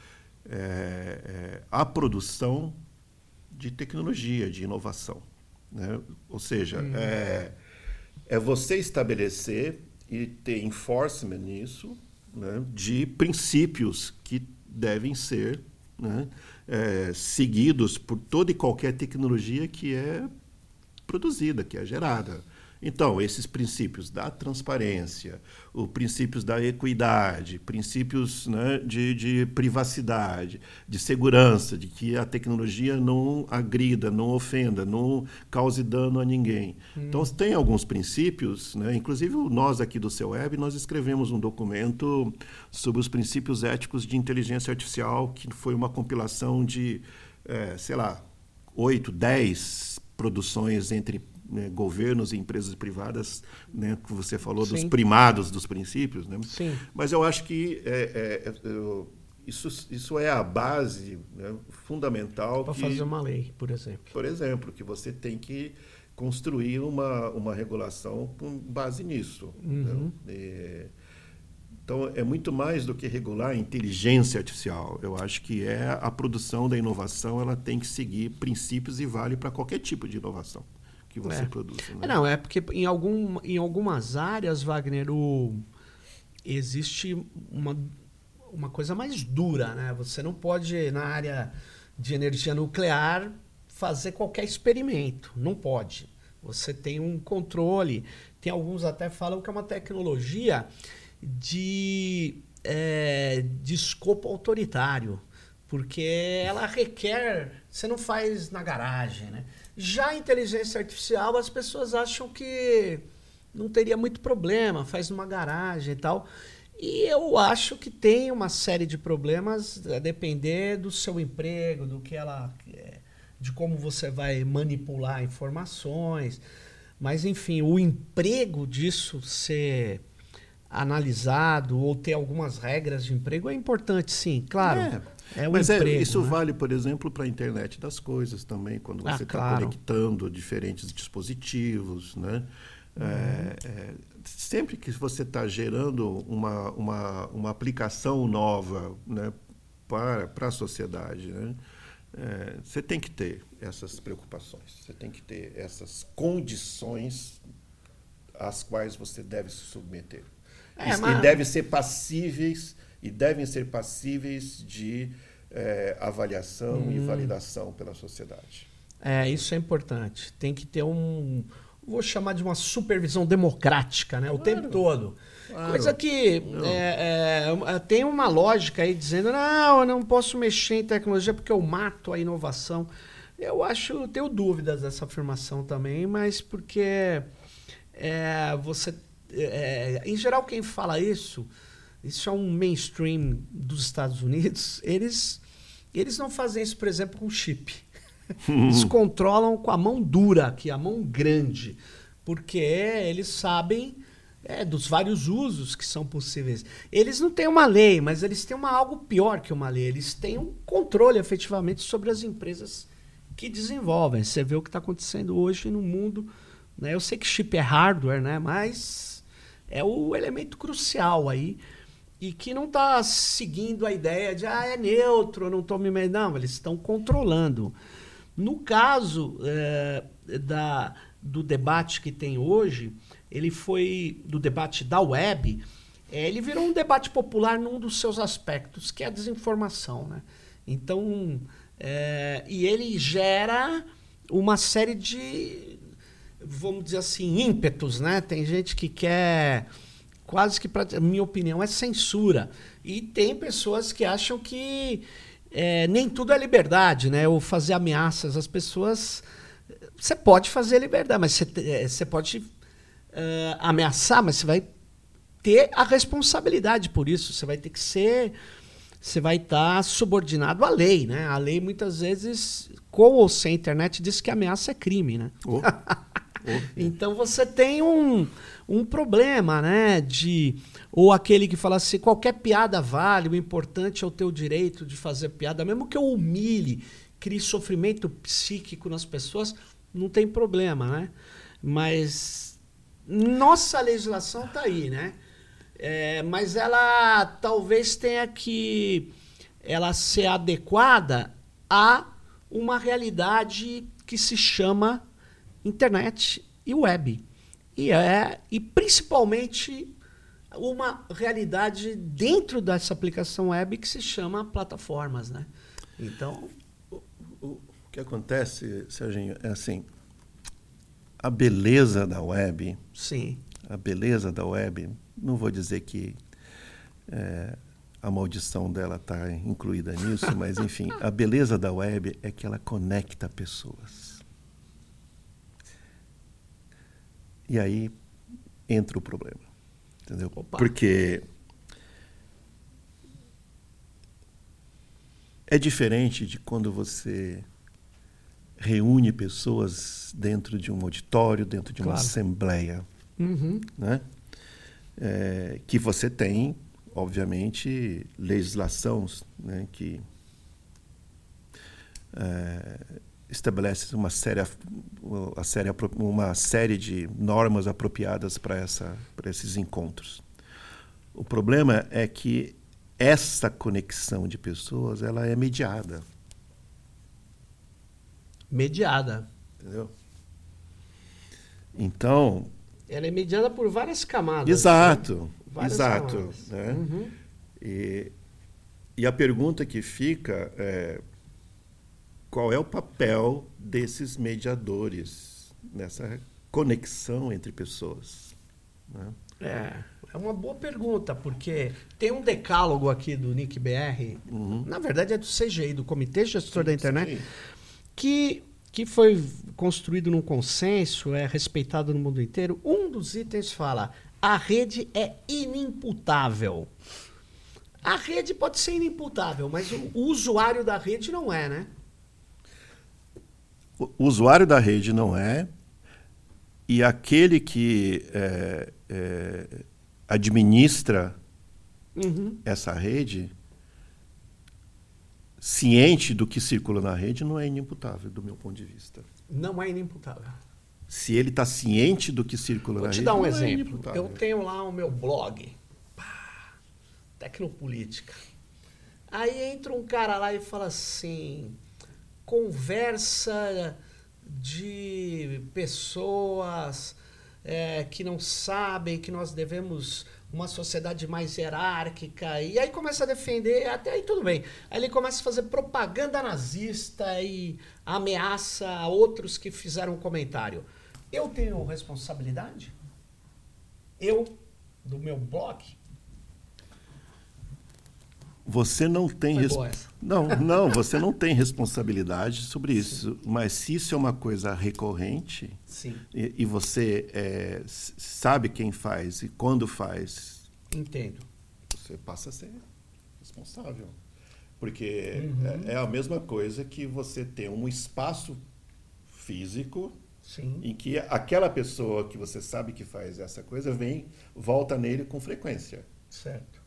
B: é, é, a produção de tecnologia, de inovação. Né? Ou seja, uhum. é, é você estabelecer e ter enforcement nisso né, de princípios que devem ser né, é, seguidos por toda e qualquer tecnologia que é produzida, que é gerada. Então, esses princípios da transparência, os princípios da equidade, princípios né, de, de, privacidade, de segurança, de que a tecnologia não agrida, não ofenda, não cause dano a ninguém. Hum. Então, tem alguns princípios, né, inclusive nós aqui do seu web, nós escrevemos um documento sobre os princípios éticos de inteligência artificial, que foi uma compilação de, é, sei lá, oito, dez produções entre né, governos e empresas privadas, né, que você falou Sim. dos primados dos princípios. Né?
A: Sim.
B: Mas eu acho que é, é, é isso, isso é a base né, fundamental.
A: Para fazer uma lei, por exemplo.
B: Por exemplo, que você tem que construir uma, uma regulação com base nisso.
A: Uhum.
B: Né? Então, é muito mais do que regular a inteligência artificial. Eu acho que é a produção da inovação, ela tem que seguir princípios e vale para qualquer tipo de inovação que você
A: é.
B: produz. Né?
A: Não, é porque em, algum, em algumas áreas, Wagner, o, existe uma, uma coisa mais dura, né? Você não pode, na área de energia nuclear, fazer qualquer experimento. Não pode. Você tem um controle. Tem alguns até falam que é uma tecnologia de, é, de escopo autoritário. Porque ela requer. Você não faz na garagem, né? Já a inteligência artificial, as pessoas acham que não teria muito problema, faz numa garagem e tal. E eu acho que tem uma série de problemas a depender do seu emprego, do que ela. É, de como você vai manipular informações. Mas, enfim, o emprego disso ser analisado ou ter algumas regras de emprego é importante, sim, claro. É. É
B: Mas
A: emprego, é,
B: isso
A: né?
B: vale, por exemplo, para a internet das coisas também, quando ah, você está claro. conectando diferentes dispositivos. Né? Uhum. É, é, sempre que você está gerando uma, uma, uma aplicação nova né, para, para a sociedade, né? É, você tem que ter essas preocupações, você tem que ter essas condições às quais você deve se submeter. É, e, mas... e deve ser passíveis e devem ser passíveis de é, avaliação hum. e validação pela sociedade.
A: É, isso é importante. Tem que ter um, vou chamar de uma supervisão democrática, né? O claro, tempo todo. Claro. Coisa que é, é, tem uma lógica aí dizendo, não, eu não posso mexer em tecnologia porque eu mato a inovação. Eu acho, tenho dúvidas dessa afirmação também, mas porque é, você, é, em geral, quem fala isso, isso é um mainstream dos Estados Unidos, eles, eles não fazem isso, por exemplo, com chip. Eles controlam com a mão dura, aqui, a mão grande, porque eles sabem é, dos vários usos que são possíveis. Eles não têm uma lei, mas eles têm uma, algo pior que uma lei. Eles têm um controle efetivamente sobre as empresas que desenvolvem. Você vê o que está acontecendo hoje no mundo. Né? Eu sei que chip é hardware, né? mas é o elemento crucial aí e que não está seguindo a ideia de ah, é neutro, eu não estou me. Não, eles estão controlando. No caso é, da, do debate que tem hoje, ele foi do debate da web, é, ele virou um debate popular num dos seus aspectos, que é a desinformação. Né? Então, é, e ele gera uma série de, vamos dizer assim, ímpetos. Né? Tem gente que quer quase que, para minha opinião, é censura. E tem pessoas que acham que é, nem tudo é liberdade, né? Ou fazer ameaças às pessoas. Você pode fazer liberdade, mas você, é, você pode uh, ameaçar, mas você vai ter a responsabilidade por isso. Você vai ter que ser. Você vai estar tá subordinado à lei, né? A lei muitas vezes, com ou sem internet, diz que ameaça é crime, né? Oh. oh. então você tem um, um problema, né? De ou aquele que fala assim, qualquer piada vale, o importante é o teu direito de fazer piada, mesmo que eu humilhe, crie sofrimento psíquico nas pessoas, não tem problema, né? Mas nossa legislação está aí, né? É, mas ela talvez tenha que ela ser adequada a uma realidade que se chama internet e web. E, é, e principalmente uma realidade dentro dessa aplicação web que se chama plataformas, né? Então,
B: o, o que acontece, Serginho, é assim, a beleza da web,
A: sim,
B: a beleza da web, não vou dizer que é, a maldição dela está incluída nisso, mas enfim, a beleza da web é que ela conecta pessoas. E aí entra o problema. Entendeu? Opa. Porque é diferente de quando você reúne pessoas dentro de um auditório, dentro de uma claro. assembleia, uhum. né? É, que você tem, obviamente, legislação né, que é, estabelece uma série, uma série, uma série de normas apropriadas para esses encontros. O problema é que essa conexão de pessoas ela é mediada.
A: Mediada.
B: Entendeu? Então.
A: Ela é mediada por várias camadas.
B: Exato. Né? Várias exato. Camadas. Né? Uhum. E, e a pergunta que fica é qual é o papel desses mediadores nessa conexão entre pessoas? Né?
A: É, é uma boa pergunta, porque tem um decálogo aqui do Nick BR, uhum. na verdade é do CGI, do Comitê Gestor sim, da Internet, sim. que que foi construído num consenso, é respeitado no mundo inteiro. Um dos itens fala: a rede é inimputável. A rede pode ser inimputável, mas o, o usuário da rede não é, né?
B: O usuário da rede não é, e aquele que é, é, administra uhum. essa rede, ciente do que circula na rede, não é inimputável, do meu ponto de vista.
A: Não é inimputável.
B: Se ele está ciente do que circula
A: Vou
B: na
A: rede. Vou te dar um é exemplo. É Eu tenho lá o meu blog, pá, Tecnopolítica. Aí entra um cara lá e fala assim conversa de pessoas é, que não sabem que nós devemos uma sociedade mais hierárquica. E aí começa a defender, até aí tudo bem. Aí ele começa a fazer propaganda nazista e ameaça outros que fizeram comentário. Eu tenho responsabilidade? Eu, do meu blog?
B: Você não tem res... não, não, você não tem responsabilidade sobre isso. Mas se isso é uma coisa recorrente
A: Sim,
B: e, e você é, sabe quem faz e quando faz,
A: entendo.
B: você passa a ser responsável. Porque
A: Uhum.
B: é, é a mesma coisa que você ter um espaço físico
A: Sim.
B: em que aquela pessoa que você sabe que faz essa coisa vem, volta nele com frequência.
A: Certo.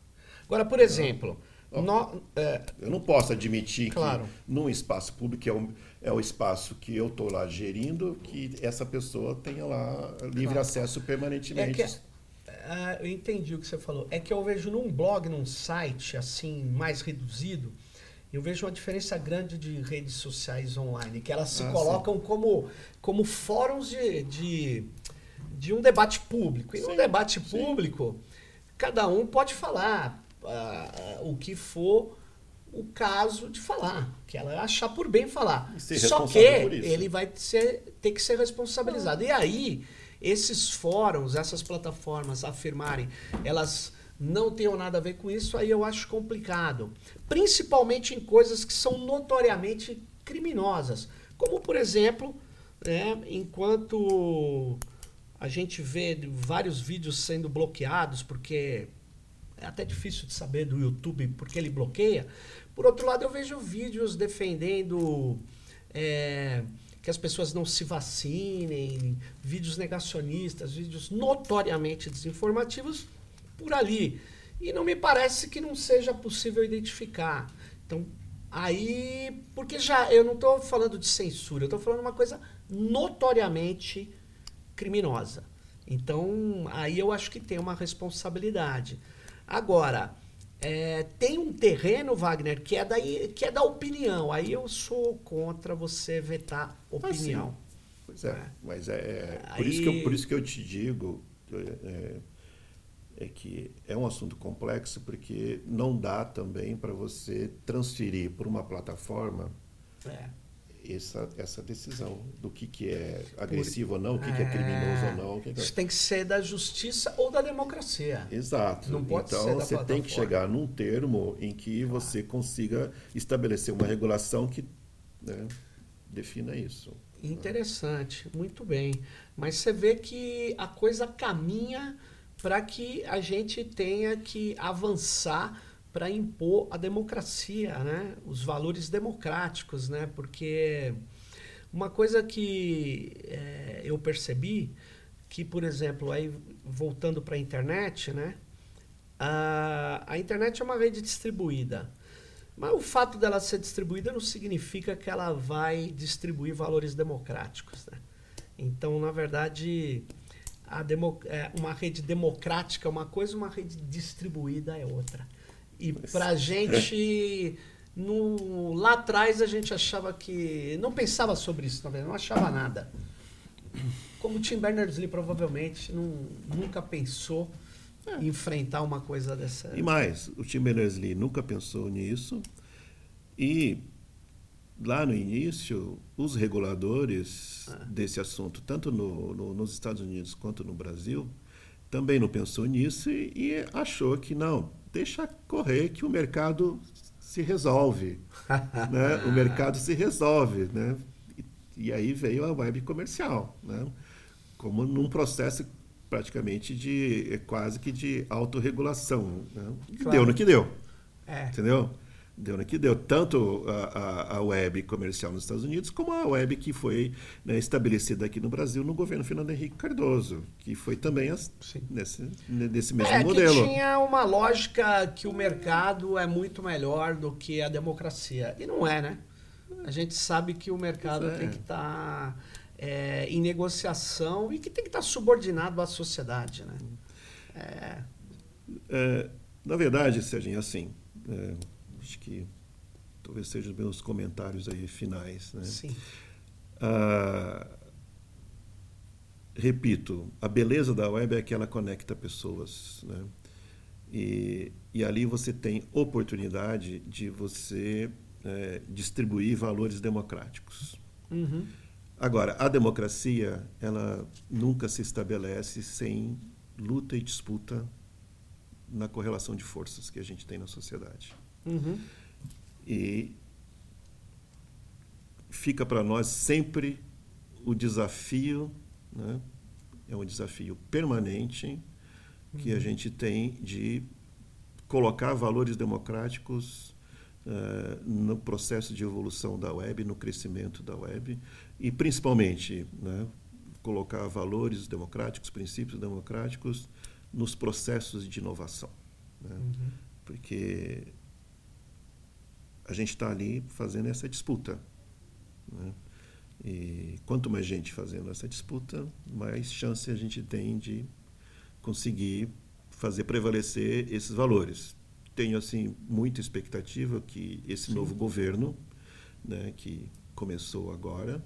A: Agora, por exemplo. Nó- é,
B: Eu não posso admitir
A: Claro.
B: que num espaço público, que é o, é o espaço que eu estou lá gerindo, que essa pessoa tenha lá livre
A: Claro.
B: acesso
A: é
B: permanentemente.
A: que, ah, eu entendi o que você falou. É que eu vejo num blog, num site assim mais reduzido, eu vejo uma diferença grande de redes sociais online, que elas se
B: Ah,
A: colocam como, como fóruns de, de, de um debate público. E num
B: Sim,
A: debate
B: sim.
A: público, cada um pode falar ah, ah, o que for o caso de falar, que ela achar por bem falar. Só que ele vai ser, ter que ser responsabilizado. E aí, esses fóruns, essas plataformas afirmarem, elas não tenham nada a ver com isso, aí eu acho complicado. Principalmente em coisas que são notoriamente criminosas. Como, por exemplo, né, enquanto a gente vê vários vídeos sendo bloqueados, porque é até difícil de saber do YouTube porque ele bloqueia. Por outro lado, eu vejo vídeos defendendo é, que as pessoas não se vacinem, vídeos negacionistas, vídeos notoriamente desinformativos por ali. E não me parece que não seja possível identificar. Então, aí. Porque já eu não estou falando de censura, eu estou falando uma coisa notoriamente criminosa. Então, aí eu acho que tem uma responsabilidade. Agora, é, tem um terreno, Wagner, que é, da, que é da opinião. Aí eu sou contra você vetar opinião.
B: Pois é,
A: É.
B: mas é, é por,
A: Aí-
B: isso que eu, por isso que eu te digo é, é que é um assunto complexo porque não dá também para você transferir por uma plataforma
A: É.
B: essa, essa decisão do que, que é agressivo ou não, o que, que é
A: É.
B: criminoso ou não. que é-
A: Isso tem que ser da justiça ou da democracia.
B: Exato.
A: Não pode
B: então
A: ser da
B: você tem que chegar num termo em que você consiga estabelecer uma regulação que né, defina isso.
A: Interessante, muito bem. Mas você vê que a coisa caminha para que a gente tenha que avançar para impor a democracia, né? os valores democráticos, né? porque uma coisa que eh, eu percebi, que, por exemplo, aí voltando para a internet, né? a, a internet é uma rede distribuída. Mas o fato dela ser distribuída não significa que ela vai distribuir valores democráticos. Né? Então, na verdade, a demo, é, uma rede democrática é uma coisa, uma rede distribuída é outra. E para a gente, no, lá atrás, a gente achava que. Não pensava sobre isso, não achava nada. Como o Tim Berners-Lee provavelmente não, nunca pensou em enfrentar uma coisa dessa.
B: E mais, o Tim Berners-Lee nunca pensou nisso e lá no início os reguladores desse assunto, tanto no, no- nos Estados Unidos quanto no Brasil, também não pensou nisso e, e achou que não, deixa correr que o mercado se resolve, né? O mercado se resolve, né? E, e aí veio a web comercial, né? Como num processo praticamente de é, quase que de autorregulação, né? E
A: Claro.
B: Deu no que deu,
A: É.
B: entendeu? Deu no que deu. Tanto a, a, a web comercial nos Estados Unidos, como a web que foi né, estabelecida aqui no Brasil no governo Fernando Henrique Cardoso, que foi também as- nesse, nesse mesmo
A: é,
B: modelo.
A: que tinha uma lógica que o mercado é muito melhor do que a democracia. E não é, né? A gente sabe que o mercado
B: é.
A: tem que estar em negociação e que tem que estar subordinado à sociedade, né? É,
B: É, na verdade, Serginho, assim, é, acho que talvez sejam os meus comentários aí finais. Né?
A: sim.
B: Ah, repito, a beleza da web é que ela conecta pessoas, né? E, e ali você tem oportunidade de você é, distribuir valores democráticos.
A: Uhum.
B: Agora, a democracia, ela nunca se estabelece sem luta e disputa na correlação de forças que a gente tem na sociedade. Uhum. E fica para nós sempre o desafio, né? é um desafio permanente que a uhum. gente tem de colocar valores democráticos uh, no processo de evolução da web, no crescimento da web e principalmente né, colocar valores democráticos, princípios democráticos nos processos de inovação, né? uhum. porque a gente está ali fazendo essa disputa. Né? E quanto mais gente fazendo essa disputa, mais chance a gente tem de conseguir fazer prevalecer esses valores. Tenho assim muita expectativa que esse Sim. novo governo, né, que começou agora,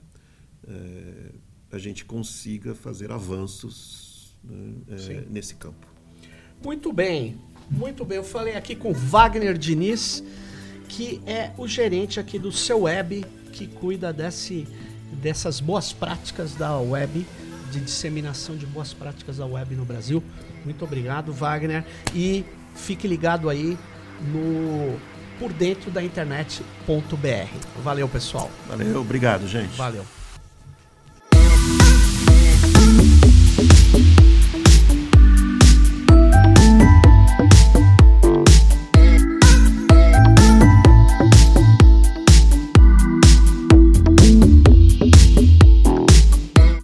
B: é, a gente consiga fazer avanços né, é, nesse campo.
A: Muito bem, muito bem. Eu falei aqui com Wagner Diniz, que é o gerente aqui do seu web, que cuida desse, dessas boas práticas da web, de disseminação de boas práticas da web no Brasil. Muito obrigado, Wagner. E fique ligado aí no por dentro da internet.br. Valeu, pessoal.
B: Valeu, obrigado, gente.
A: Valeu.